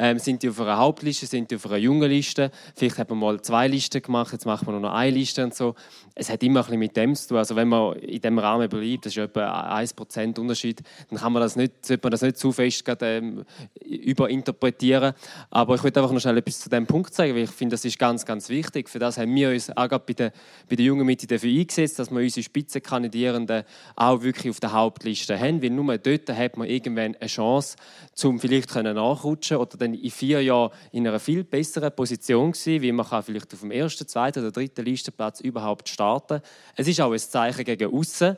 Ähm, sind die auf einer Hauptliste, sind die auf einer jungen Liste? Vielleicht hat man mal zwei Listen gemacht, jetzt macht man nur noch eine Liste und so. Es hat immer ein bisschen mit dem zu tun. Also wenn man in diesem Rahmen bleibt, das ist etwa 1% Unterschied, dann kann man das nicht, sollte man das nicht zu fest gerade, ähm, überinterpretieren. Aber ich würde einfach noch schnell etwas zu diesem Punkt sagen, weil ich finde, das ist ganz, ganz wichtig. Für das haben wir uns auch bei den, bei den jungen Mitte dafür eingesetzt, dass wir unsere Spitzenkandidierenden auch wirklich auf der Hauptliste haben, weil nur dort hat man irgendwann eine Chance, um vielleicht nachrutschen oder dann in vier Jahren in einer viel besseren Position sein, wie man kann vielleicht auf dem ersten, zweiten oder dritten Listenplatz überhaupt starten. Es ist auch ein Zeichen gegen außen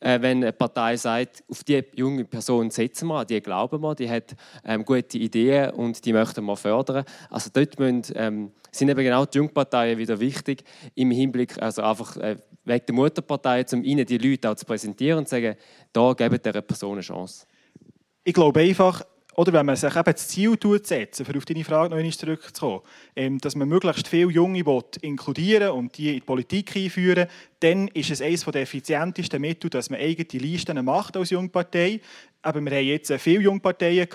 äh, wenn eine Partei sagt, auf die junge Person setzen wir, die glauben wir, die hat ähm, gute Ideen und die möchten wir fördern. Also dort müssen, ähm, sind eben genau die Jungparteien wieder wichtig im Hinblick, also einfach äh, wegen der Mutterpartei, um ihnen die Leute auch zu präsentieren und zu sagen, da geben dieser Person eine Chance. Ich glaube einfach, oder wenn man sich eben das Ziel setzt, für auf deine Frage noch einmal zurückzukommen, ähm, dass man möglichst viele Junge inkludieren und die in die Politik einführen, dann ist es eines der effizientesten Mittel, dass man eigene Listen macht als Jungpartei. Aber wir haben jetzt viele Jungparteien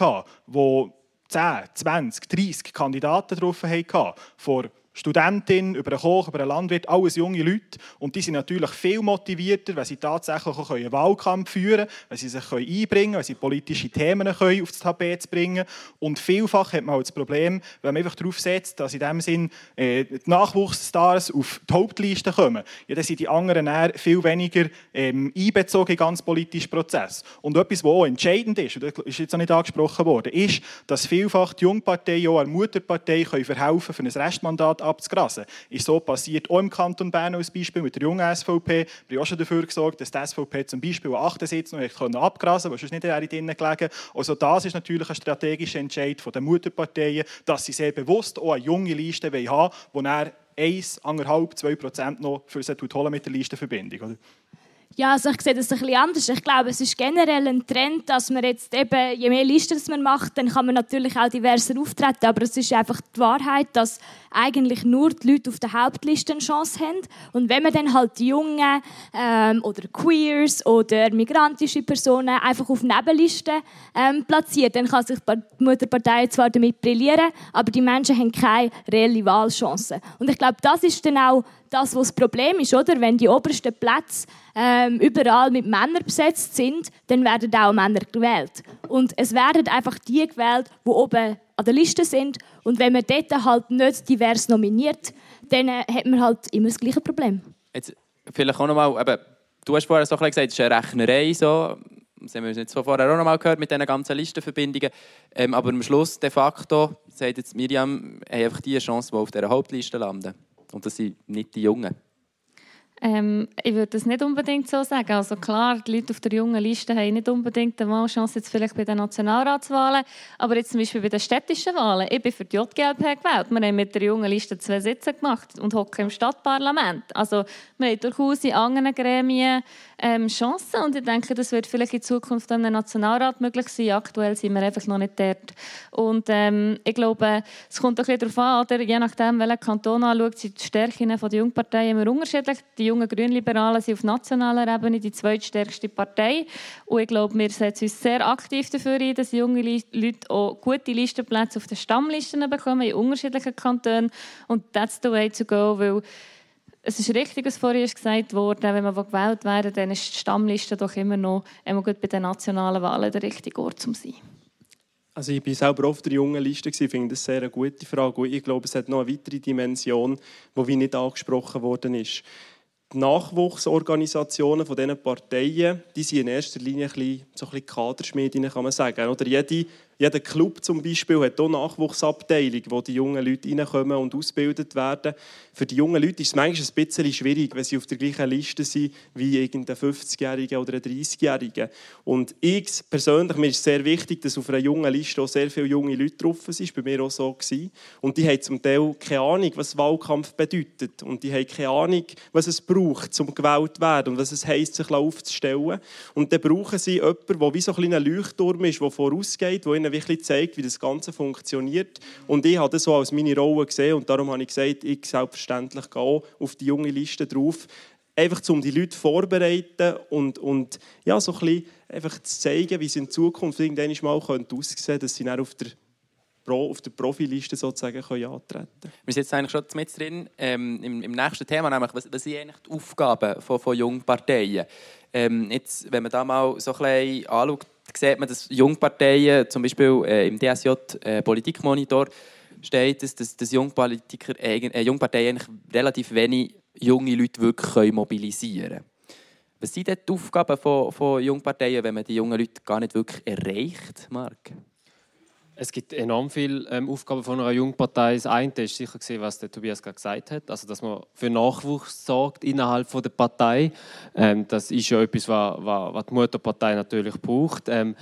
die 10, 20, 30 Kandidaten drauf hatten. Vor Studentin, über einen Koch, über einen Landwirt, alles junge Leute. Und die sind natürlich viel motivierter, wenn sie tatsächlich auch einen Wahlkampf führen können, wenn sie sich einbringen können, wenn sie politische Themen können auf das Tapet bringen Und vielfach hat man auch das Problem, wenn man einfach darauf setzt, dass in dem Sinn äh, die Nachwuchsstars auf die Hauptliste kommen. Ja, dann sind die anderen viel weniger ähm, einbezogen in den ganzen politischen Prozess. Und etwas, was auch entscheidend ist, und das ist jetzt auch nicht angesprochen worden, ist, dass vielfach die Jungpartei auch der Mutterpartei können verhelfen für ein Restmandat abzugrasen. Ist so passiert auch im Kanton Bern als Beispiel mit der jungen SVP. Haben auch schon dafür gesorgt, dass die SVP zum Beispiel an 8 Sitz noch abgrasen konnte, was sonst nicht wäre drinnen gelegen. Also das ist natürlich ein strategischer Entscheid der Mutterparteien, dass sie sehr bewusst auch eine junge Liste haben wollen, die dann 1, 1,5, 2 Prozent noch für sie holen mit der Listenverbindung. Oder? Ja, also ich sehe das ein bisschen anders. Ich glaube, es ist generell ein Trend, dass man jetzt eben, je mehr Listen man macht, dann kann man natürlich auch diverser auftreten. Aber es ist einfach die Wahrheit, dass eigentlich nur die Leute auf der Hauptliste eine Chance haben. Und wenn man dann halt die Jungen ähm, oder Queers oder migrantische Personen einfach auf Nebenlisten ähm, platziert, dann kann sich die Mutterpartei zwar damit brillieren, aber die Menschen haben keine reelle Wahlchance. Und ich glaube, das ist dann auch das, was das Problem ist, oder? Wenn die obersten Plätze ähm, überall mit Männern besetzt sind, dann werden auch Männer gewählt. Und es werden einfach die gewählt, die oben an der Liste sind. Und wenn man dort halt nicht divers nominiert, dann äh, hat man halt immer das gleiche Problem. Jetzt vielleicht auch nochmal, eben, du hast vorher so gesagt, es ist eine Rechnerei, so. Das haben wir jetzt vorher auch noch mal gehört mit diesen ganzen Listenverbindungen. Ähm, aber am Schluss, de facto, sagt jetzt Miriam, haben einfach die Chance, die auf dieser Hauptliste landen. Und das sind nicht die Jungen. Ähm, ich würde das nicht unbedingt so sagen. Also klar, die Leute auf der jungen Liste haben nicht unbedingt eine Wahlchance jetzt vielleicht bei den Nationalratswahlen, aber jetzt zum Beispiel bei den städtischen Wahlen. Ich bin für die JGLP gewählt. Wir haben mit der jungen Liste zwei Sitze gemacht und hocken im Stadtparlament. Also wir haben durchaus in anderen Gremien ähm, Chancen und ich denke, das wird vielleicht in Zukunft im Nationalrat möglich sein. Aktuell sind wir einfach noch nicht dort. Und ähm, ich glaube, es kommt bisschen darauf an, oder? je nachdem, welcher Kanton anschaut, sind die Stärken der Jungparteien immer unterschiedlich. Die jungen Grünliberalen sind auf nationaler Ebene die zweitstärkste Partei. Und ich glaube, wir setzen uns sehr aktiv dafür ein, dass junge Leute auch gute Listenplätze auf den Stammlisten bekommen, in unterschiedlichen Kantonen. Und that's the way to go, weil es ist richtig, was vorhin gesagt wurde, wenn man gewählt werden dann ist die Stammliste doch immer noch immer gut bei den nationalen Wahlen der richtige Ort zum sein. Also ich bin selber auf der jungen Liste Ich finde das sehr eine gute Frage. Und ich glaube, es hat noch eine weitere Dimension, die nicht angesprochen worden ist. Die Nachwuchsorganisationen von diesen Parteien, die sind in erster Linie ein bisschen, so ein bisschen Kaderschmiedinnen, kann man sagen. Oder jede jeder Club zum Beispiel hat auch Nachwuchsabteilung, wo die jungen Leute reinkommen und ausgebildet werden. Für die jungen Leute ist es manchmal ein bisschen schwierig, wenn sie auf der gleichen Liste sind wie irgendein 50-Jähriger oder ein 30-Jähriger. Und ich persönlich, mir ist sehr wichtig, dass auf einer jungen Liste auch sehr viele junge Leute drauf sind. Das war bei mir auch so. Gewesen. Und die haben zum Teil keine Ahnung, was Wahlkampf bedeutet. Und die haben keine Ahnung, was es braucht, um gewählt zu werden und was es heisst, sich aufzustellen. Und dann brauchen sie jemanden, der wie so ein kleiner Leuchtturm ist, der vorausgeht, der ihnen wirklich zeigt, wie das Ganze funktioniert. Und ich habe das so als meine Rolle gesehen und darum habe ich gesagt, ich selbstverständlich gehe auf die junge Liste drauf. Einfach um die Leute vorzubereiten und, und ja, so ein bisschen einfach zu zeigen, wie es in Zukunft irgendwann mal aussehen könnte, dass sie dann auf der Pro, auf der Profiliste sozusagen können antreten können. Wir sind jetzt eigentlich schon mit drin ähm, im, im, nächsten Thema, nämlich was, was sind eigentlich die Aufgaben von, von Jungparteien? Ähm, jetzt, wenn man da mal so ein bisschen anschaut, sieht man, dass Jungparteien, zum Beispiel äh, im DSJ äh, Politikmonitor, steht, dass, dass, dass Jungpolitiker, äh, Jungparteien eigentlich relativ wenig junge Leute wirklich mobilisieren können. Was sind denn die Aufgaben von, von Jungparteien, wenn man die jungen Leute gar nicht wirklich erreicht, Marc? Es gibt enorm viele ähm, Aufgaben von einer Jungpartei. Das eine ist sicher gesehen, was der Tobias gerade gesagt hat, also dass man für Nachwuchs sorgt innerhalb von der Partei. Ähm, das ist ja etwas, was, was, die Mutterpartei natürlich braucht. Ähm,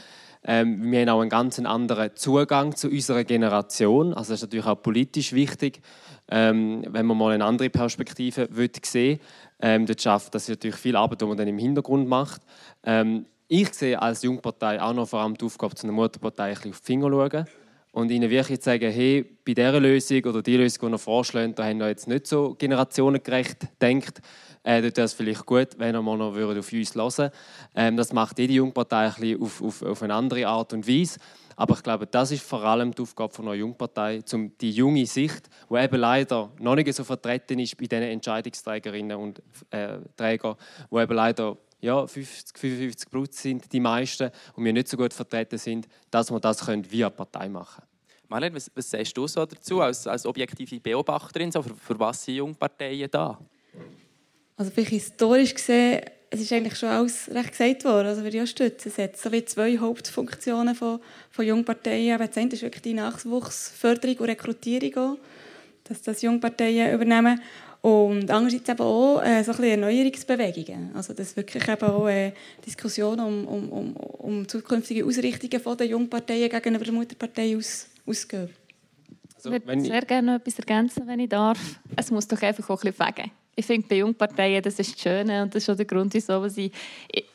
ähm, wir haben auch einen ganz anderen Zugang zu unserer Generation. Also das ist natürlich auch politisch wichtig, ähm, wenn man mal eine andere Perspektive sehen will. Ähm, dort schafft das natürlich viel Arbeit, die man dann im Hintergrund macht. Ähm, ich sehe als Jungpartei auch noch vor allem die Aufgabe, zu einer Mutterpartei ein auf die Finger zu schauen und ihnen wirklich sagen, hey, bei dieser Lösung oder die Lösung, die ihr vorschlägt, da haben wir jetzt nicht so generationengerecht gedacht. Äh, dort wäre es vielleicht gut, wenn ihr mal noch auf uns hören ähm, Das macht jede Jungpartei ein bisschen auf, auf, auf eine andere Art und Weise. Aber ich glaube, das ist vor allem die Aufgabe von einer Jungpartei, um die junge Sicht, die eben leider noch nicht so vertreten ist bei den Entscheidungsträgerinnen und äh, Trägern, die eben leider ja, 50, 55 Prozent sind die meisten und wir nicht so gut vertreten sind, dass wir das können via Partei machen Marlene, was, was sagst du so dazu als, als objektive Beobachterin? So, für, für was sind Jungparteien da? Also vielleicht historisch gesehen, es ist eigentlich schon alles recht gesagt worden, also würde ich auch stützen. Es hat so wie zwei Hauptfunktionen von, von Jungparteien. Das eine ist wirklich die Nachwuchsförderung und Rekrutierung, auch, dass das Jungparteien übernehmen. Und andererseits eben auch äh, so ein bisschen Erneuerungsbewegungen. Also dass wirklich eben auch äh, Diskussionen um, um, um, um zukünftige Ausrichtungen von der Jungparteien gegenüber der Mutterpartei aus, ausgehen. Also, ich würde sehr gerne noch etwas ergänzen, wenn ich darf. Es muss doch einfach auch ein bisschen fegen ich finde bei Jungparteien, das ist das Schöne und das ist schon der Grund, wieso ich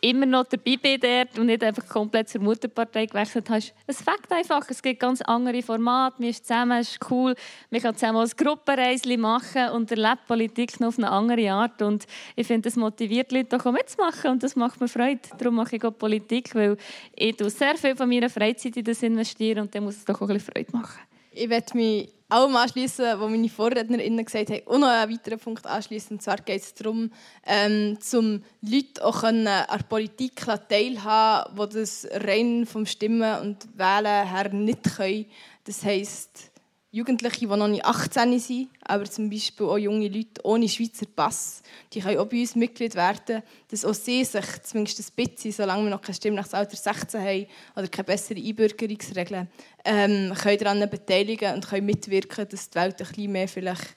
immer noch dabei bin dort und nicht einfach komplett zur Mutterpartei gewechselt habe. Es fängt einfach, es gibt ganz andere Formate, man ist zusammen, es ist cool, man kann zusammen ein Gruppenreisli machen und erlebt Politik noch auf eine andere Art und ich finde, das motiviert Leute auch mitzumachen und das macht mir Freude. Darum mache ich auch Politik, weil ich sehr viel von meiner Freizeit in das investiere und dann muss es doch auch ein bisschen Freude machen. Ich werde mich allem anschließen, was meine VorrednerInnen gesagt haben, und noch einen weiteren Punkt anschließen. Und zwar geht es darum, ähm, zum Leute auch an der Politik teilhaben, die das rein vom Stimmen und Wählen her nicht können. Das heisst, Jugendliche, die noch nicht 18 sind, aber zum Beispiel auch junge Leute ohne Schweizer Pass, die können auch bei uns Mitglied werden, dass auch sie sich zumindest ein bisschen, solange wir noch kein Stimmrechtsalter 16 haben oder keine besseren Einbürgerungsregeln, ähm, können daran beteiligen und können mitwirken, dass die Welt ein bisschen mehr vielleicht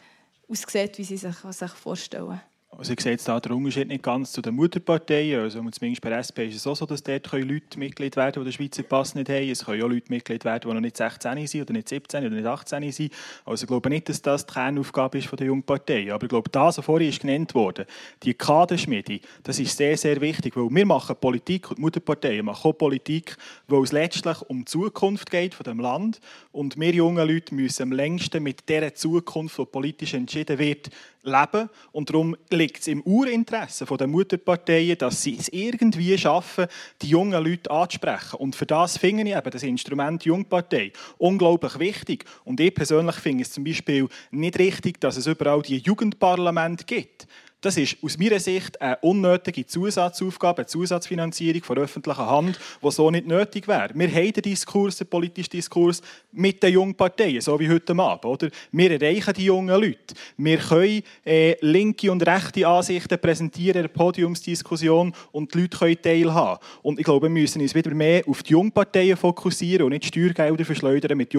aussieht, wie sie sich, sich vorstellen. Also ich sehe jetzt da den Unterschied nicht ganz zu den Mutterparteien. Also zumindest bei SP ist es auch so, dass dort Leute Mitglied werden können, die den Schweizer Pass nicht haben. Es können auch Leute Mitglied werden, die noch nicht 16 sind oder nicht 17 oder nicht 18 sind. Also ich glaube nicht, dass das die Kernaufgabe ist von der Jungpartei. Aber ich glaube, das, was vorhin ist genannt wurde, die Kaderschmiede, das ist sehr, sehr wichtig, weil wir machen Politik und die Mutterparteien machen auch Politik, weil es letztlich um die Zukunft geht von dem Land und wir jungen Leute müssen am längsten mit dieser Zukunft, die politisch entschieden wird, leben. Und darum liegt es im Urinteresse der Mutterparteien, dass sie es irgendwie schaffen, die jungen Leute anzusprechen. Und für das finde ich eben das Instrument Jungpartei unglaublich wichtig. Und ich persönlich finde es zum Beispiel nicht richtig, dass es überall die Jugendparlamente gibt. Das ist aus meiner Sicht eine unnötige Zusatzaufgabe, eine Zusatzfinanzierung von öffentlicher Hand, die so nicht nötig wäre. Wir haben den Diskurs, den politischen Diskurs mit den jungen Parteien, so wie heute Abend. Oder? Wir erreichen die jungen Leute. Wir können äh, linke und rechte Ansichten präsentieren in der Podiumsdiskussion und die Leute können teilhaben. Und ich glaube, wir müssen uns wieder mehr auf die Jungparteien fokussieren und nicht Steuergelder verschleudern mit,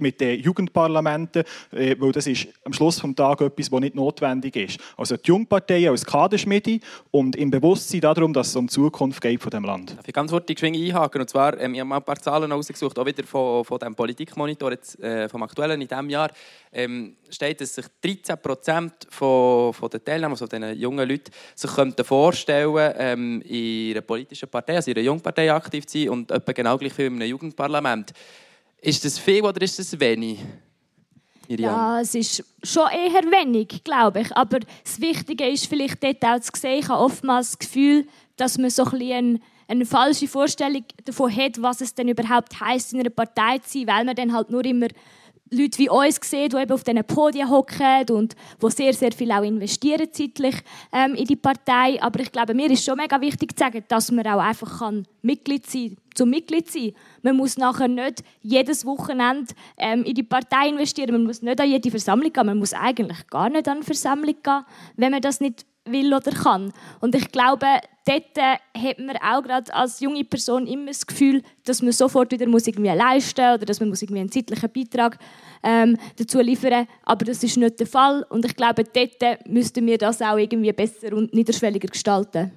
mit den Jugendparlamenten, äh, weil das ist am Schluss des Tages etwas, was nicht notwendig ist. Also die Jungparteien als Kaderschmiede und im Bewusstsein darum, dass es um die Zukunft geht von dem Land. Darf ich ganz kurz einhaken? Und zwar, ähm, ich habe mal ein paar Zahlen ausgesucht, auch wieder von, von dem Politikmonitor jetzt, äh, vom aktuellen in diesem Jahr. Ähm, steht, dass sich 13 Prozent von, von den Teilnehmern, also den jungen Leuten, sich könnten vorstellen, ähm, in einer politischen Partei, also in einer Jungpartei aktiv zu sein und etwa genau gleich viel in einem Jugendparlament. Ist das viel oder ist das wenig? Miriam? Ja, es ist schon eher wenig, glaube ich. Aber das Wichtige ist vielleicht dort auch zu sehen, ich habe oftmals das Gefühl, dass man so ein bisschen eine falsche Vorstellung davon hat, was es denn überhaupt heißt, in einer Partei zu sein, weil man dann halt nur immer Leute wie uns sehen, die eben auf diesen Podien hocken und die sehr, sehr viel auch investieren zeitlich ähm, in die Partei. Aber ich glaube, mir ist schon mega wichtig zu sagen, dass man auch einfach kann Mitglied sein zum Mitglied sein. Man muss nachher nicht jedes Wochenende ähm, in die Partei investieren, man muss nicht an jede Versammlung gehen, man muss eigentlich gar nicht an eine Versammlung gehen, wenn man das nicht will oder kann. Und ich glaube, dort hat man auch gerade als junge Person immer das Gefühl, dass man sofort wieder muss irgendwie leisten muss oder dass man muss irgendwie einen zeitlichen Beitrag ähm, dazu liefern muss. Aber das ist nicht der Fall. Und ich glaube, dort müssten wir das auch irgendwie besser und niederschwelliger gestalten.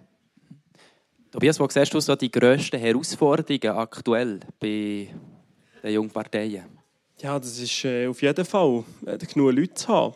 Tobias, wo siehst du so die grössten Herausforderungen aktuell bei den jungen Parteien? Ja, das ist äh, auf jeden Fall, äh, genug Leute zu haben.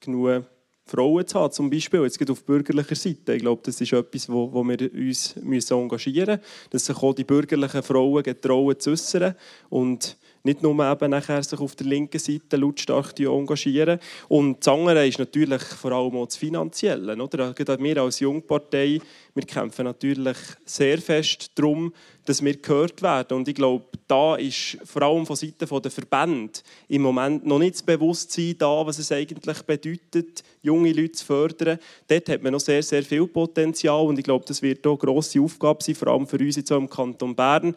Genug Frauen zu haben, zum Beispiel, jetzt geht auf bürgerlicher Seite. Ich glaube, das ist etwas, wo, wo wir uns müssen engagieren müssen, dass sich auch die bürgerlichen Frauen getrauen zu äußern und nicht nur eben nachher sich auf der linken Seite lautstark engagieren. Und das andere ist natürlich vor allem auch das Finanzielle. Oder? Wir als Jungpartei, wir kämpfen natürlich sehr fest darum, dass wir gehört werden. Und ich glaube, da ist vor allem von Seiten der Verbände im Moment noch nicht das Bewusstsein da, was es eigentlich bedeutet, junge Leute zu fördern. Dort hat man noch sehr, sehr viel Potenzial und ich glaube, das wird auch eine grosse Aufgabe sein, vor allem für uns jetzt im Kanton Bern,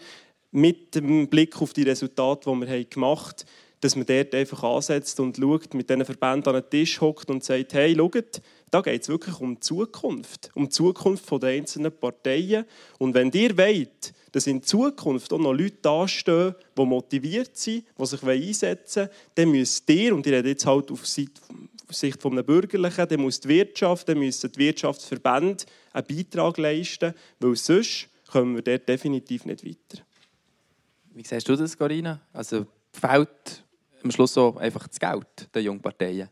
mit dem Blick auf die Resultate, die wir gemacht haben, dass man dort einfach ansetzt und schaut, mit diesen Verbänden an den Tisch hockt und sagt, hey, schaut, da geht es wirklich um die Zukunft, um die Zukunft der einzelnen Parteien. Und wenn ihr wollt, dass in Zukunft auch noch Leute dastehen, die motiviert sind, die sich einsetzen wollen, dann müsst ihr, und ich rede jetzt halt auf Sicht von einem Bürgerlichen, dann muss die Wirtschaft, dann müssen die Wirtschaftsverbände einen Beitrag leisten, weil sonst kommen wir dort definitiv nicht weiter. Wie siehst du das, Corinna? Also fehlt am Schluss so einfach das Geld der Jungparteien?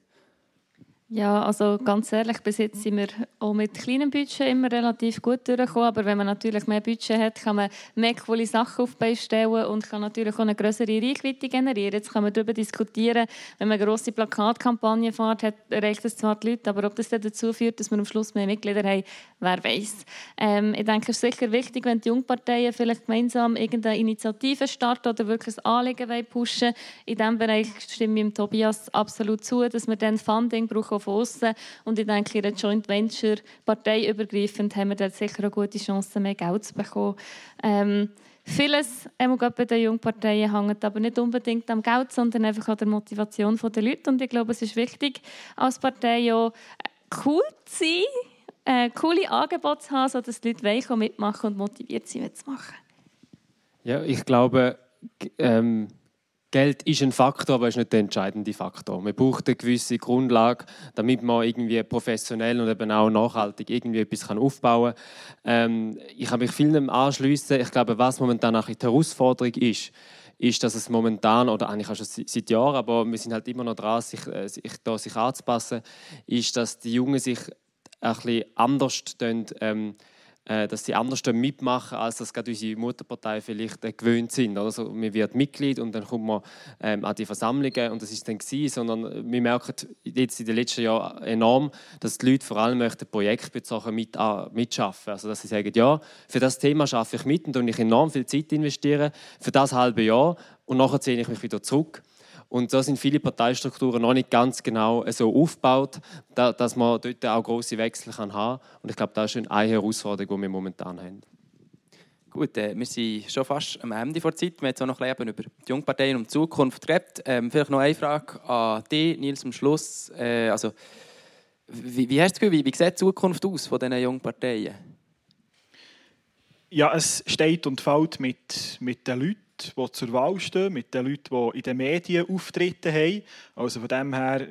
Ja, also ganz ehrlich, bis jetzt sind wir auch mit kleinem Budget immer relativ gut durchgekommen. Aber wenn man natürlich mehr Budget hat, kann man mehr coole Sachen auf stellen und kann natürlich auch eine größere Reichweite generieren. Jetzt kann man darüber diskutieren, wenn man eine grosse Plakatkampagne fährt, hat, erreicht das zwar die Leute, aber ob das dann dazu führt, dass wir am Schluss mehr Mitglieder haben, wer weiß. Ähm, ich denke, es ist sicher wichtig, wenn die Jungparteien vielleicht gemeinsam irgendeine Initiative starten oder wirklich ein Anliegen pushen In diesem Bereich stimme ich dem Tobias absolut zu, dass wir dann Funding brauchen von außen. Und ich denke, in der Joint Venture parteiübergreifend haben wir dort sicher eine gute Chance, mehr Geld zu bekommen. Ähm, Vieles bei den Jungparteien hängt aber nicht unbedingt am Geld, sondern einfach an der Motivation der Leute. Und ich glaube, es ist wichtig, als Partei auch cool zu sein, äh, coole Angebote zu haben, sodass die Leute mitmachen und motiviert sind, mitzumachen. Ja, ich glaube, ähm, Geld ist ein Faktor, aber ist nicht der entscheidende Faktor. Man braucht eine gewisse Grundlage, damit man irgendwie professionell und eben auch nachhaltig irgendwie etwas aufbauen kann. Ähm, ich kann mich vielen anschließen. Ich glaube, was momentan auch die Herausforderung ist, ist, dass es momentan, oder eigentlich auch schon seit Jahren, aber wir sind halt immer noch dran, sich, äh, sich, da, sich anzupassen, ist, dass die Jungen sich ein bisschen anders ähm, äh, dass sie anders mitmachen, als das gerade unsere Mutterpartei vielleicht äh, gewöhnt sind. Also, man wird Mitglied und dann kommt man ähm, an die Versammlungen und das ist dann gewesen, sondern wir merken jetzt in den letzten Jahren enorm, dass die Leute vor allem möchten projektbezogen mit, äh, mitschaffen. Also dass sie sagen, ja, für das Thema schaffe ich mit und ich enorm viel Zeit investieren für das halbe Jahr und nachher ziehe ich mich wieder zurück. Und da sind viele Parteistrukturen noch nicht ganz genau so aufgebaut, dass man dort auch große Wechsel haben kann. Und ich glaube, das ist eine Herausforderung, die wir momentan haben. Gut, äh, wir sind schon fast am Ende der Zeit. Wir haben jetzt auch noch ein bisschen über die Jungparteien und die Zukunft geredet. Ähm, vielleicht noch eine Frage an dich, Nils, am Schluss. Äh, also, wie, wie, hast du Gefühl, wie, wie sieht die Zukunft aus von diesen Jungparteien? Ja, es steht und fällt mit, mit den Leuten die zur Wahl stehen, mit den Leuten, die in den Medien Auftritte haben. Also von dem her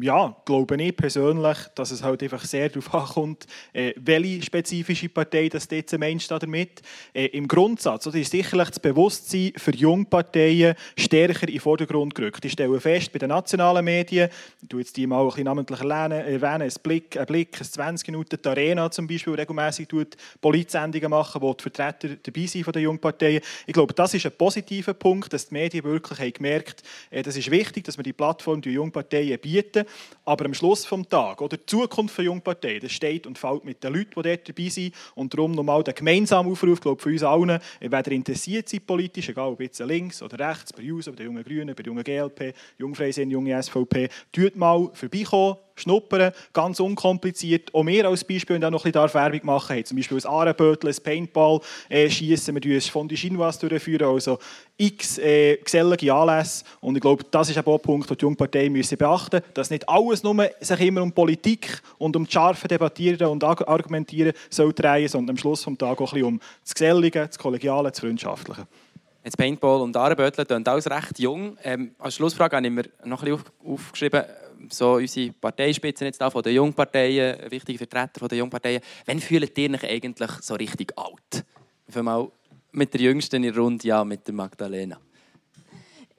ja, glaube ich persönlich, dass es halt einfach sehr darauf ankommt, äh, welche spezifische Partei das jetzt meinst damit. Äh, Im Grundsatz oder ist sicherlich das Bewusstsein für Jungparteien stärker in den Vordergrund gerückt. Ich stelle fest, bei den nationalen Medien, ich tue jetzt die mal ein bisschen namentlich erwähnen, ein Blick, ein Blick, ein 20 Minuten, die Arena zum Beispiel regelmäßig tut Politsendungen machen, wo die Vertreter dabei sind von den Jungparteien. Ich glaube, das ist ein positiver Punkt, dass die Medien wirklich haben gemerkt äh, das ist wichtig, dass wir die Plattform die Jungparteien bieten bieten. Aber am Schluss des Tages, oder die Zukunft der Jungpartei, das steht und fällt mit den Leuten, die dort dabei sind. Und darum nochmal der gemeinsame Aufruf, glaube für uns allen, ihr interessiert seid politisch, egal ob jetzt links oder rechts, bei uns, bei den jungen Grünen, bei der jungen GLP, Jungfreisinn, junge SVP, tut mal vorbeikommen, schnuppern, ganz unkompliziert. Auch wir als Beispiel, wenn ich noch ein bisschen Werbung machen haben zum Beispiel ein Arenbötel, ein Paintball äh, schießen, wir führen ein Fondue Chinoise durchführen, also x äh, gesellige Anlässe. Und ich glaube, das ist ein Punkt, den die Jungpartei müssen beachten müssen, dass nicht alles nur sich immer um Politik und um das scharfe Debattieren und Argumentieren soll drehen, sondern am Schluss des Tages auch ein um das Gesellige, das Kollegiale, das Freundschaftliche. Jetzt Paintball und Arenbötel sind alles recht jung. Ähm, als Schlussfrage habe ich mir noch ein bisschen aufgeschrieben, so unsere Parteispitzen jetzt da von den Jungparteien, wichtige Vertreter von den Jungparteien, wann fühlt ihr euch eigentlich so richtig alt? Ich mal mit der Jüngsten in der Runde, ja, mit der Magdalena.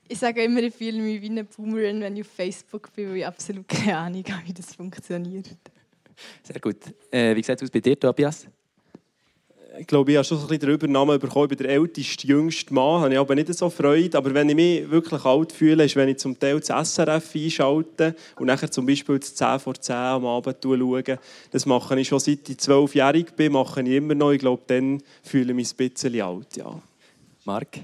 Ich sage immer, ich fühle mich wie eine Boomerin, wenn ich auf Facebook bin, weil ich absolut keine Ahnung habe, wie das funktioniert. Sehr gut. Äh, wie sieht es aus bei dir, Tobias? Ich glaube, ich habe schon ein bisschen den Übernamen bekommen. Bin der älteste, jüngste Mann, habe ich aber nicht so Freude. Aber wenn ich mich wirklich alt fühle, ist, wenn ich zum Teil das SRF einschalte und nachher zum Beispiel das 10 vor 10 am Abend schaue. Das mache ich schon seit ich zwölfjährig bin, mache ich immer noch. Ich glaube, dann fühle ich mich ein bisschen alt, ja. Marc?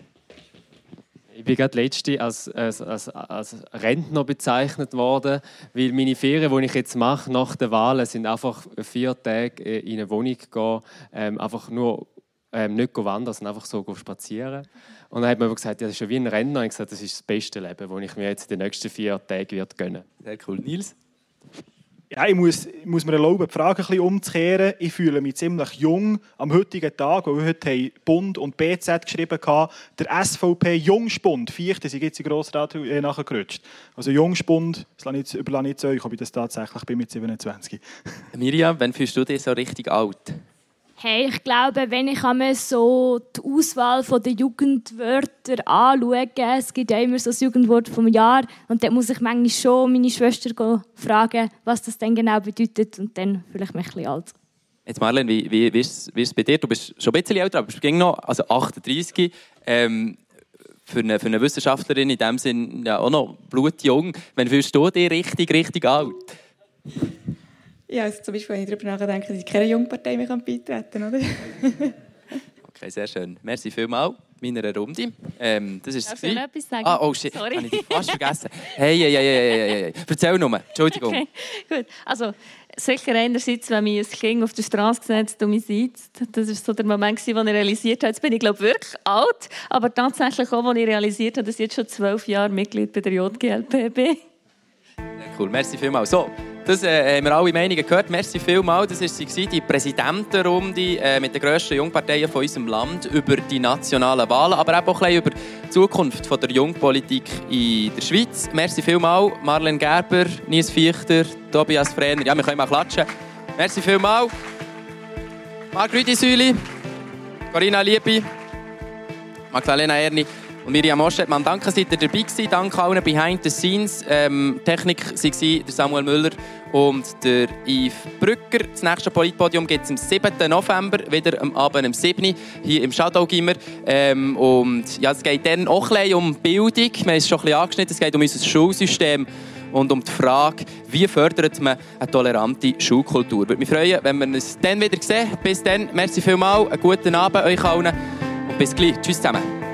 Ich bin gerade letzte als, als, als, als Rentner bezeichnet worden, weil meine Ferien, die ich jetzt mache nach der Wahl, sind einfach vier Tage in eine Wohnung gehen, ähm, einfach nur ähm, nicht wandern, sondern einfach so spazieren. Und dann hat man gesagt, ja, das ist ja wie ein Rentner. Und ich gesagt, das ist das beste Leben, das ich mir jetzt in den nächsten vier Tagen wird gönnen. Sehr cool, Nils. Ja, ich muss, ich muss mir erlauben, die Frage ein umzukehren. Ich fühle mich ziemlich jung am heutigen Tag, weil wir heute Bund und BZ geschrieben haben. Der SVP Jungspund, Fichte, sind jetzt im Grossrat äh, nachgerutscht. Also Jungspund, das überlasse ich zu euch, ob ich das tatsächlich bin mit 27. Miriam, wann fühlst du dich so richtig alt? Hey, ich glaube, wenn ich einmal so die Auswahl der Jugendwörter anschaue, es gibt ja immer so das Jugendwort vom Jahr und dann muss ich manchmal schon meine Schwester fragen, was das denn genau bedeutet und dann fühle ich mich ein bisschen alt. Jetzt Marlene, wie, wie, wie, ist, wie ist es bei dir? Du bist schon ein bisschen älter, aber bist noch also 38. Ähm, für, eine, für eine Wissenschaftlerin in dem Sinn ja, auch noch blutjung. Wann fühlst du dich richtig, richtig alt? Ja, also zum Beispiel, wenn ich darüber nachdenke, dass ich keine Jungpartei mehr beitreten kann, oder? <laughs> okay, sehr schön. Merci vielmals meiner Runde. Ähm, das ist Darf ich noch etwas sagen? Ah, oh shit, Sorry. habe ich fast vergessen. Hey, hey, hey, hey, hey, hey. Erzähl nur, Entschuldigung. Okay, gut. Also, sicher einerseits, wenn mich ein Kind auf der Straße gesetzt und mich sieht, das war so der Moment, wo ich realisiert habe, jetzt bin ich glaube wirklich alt, aber tatsächlich auch, als ich realisiert habe, dass ich jetzt schon zwölf Jahre Mitglied bei der JGLP bin. Sehr cool, merci vielmals. So, das äh, haben wir alle Meinungen gehört. Merci vielmals. Das war die Präsidentenrunde äh, mit den grössten Jungparteien von unserem Land über die nationalen Wahlen, aber auch ein über die Zukunft von der Jungpolitik in der Schweiz. Merci vielmals, Marlene Gerber, Nies Fichter, Tobias Frenner. Ja, wir können mal klatschen. Merci vielmals. Marc Rüdisüli, Corinna Liebi, Magdalena Erni. Und Miriam Oschetmann, danke, seid ihr dabei gewesen. Danke allen Behind the Scenes. Ähm, Technik waren Samuel Müller und der Yves Brücker. Das nächste Politpodium gibt es am 7. November, wieder am Abend um 7. hier im Shadow Gimmer. Ähm, und ja, es geht dann auch ein um Bildung. Wir haben es schon ein bisschen angeschnitten. Es geht um unser Schulsystem und um die Frage, wie fördert man eine tolerante Schulkultur. Würde mich freuen, wenn wir uns dann wieder sehen. Bis dann, merci vielmals, einen guten Abend euch allen und bis gleich. Tschüss zusammen.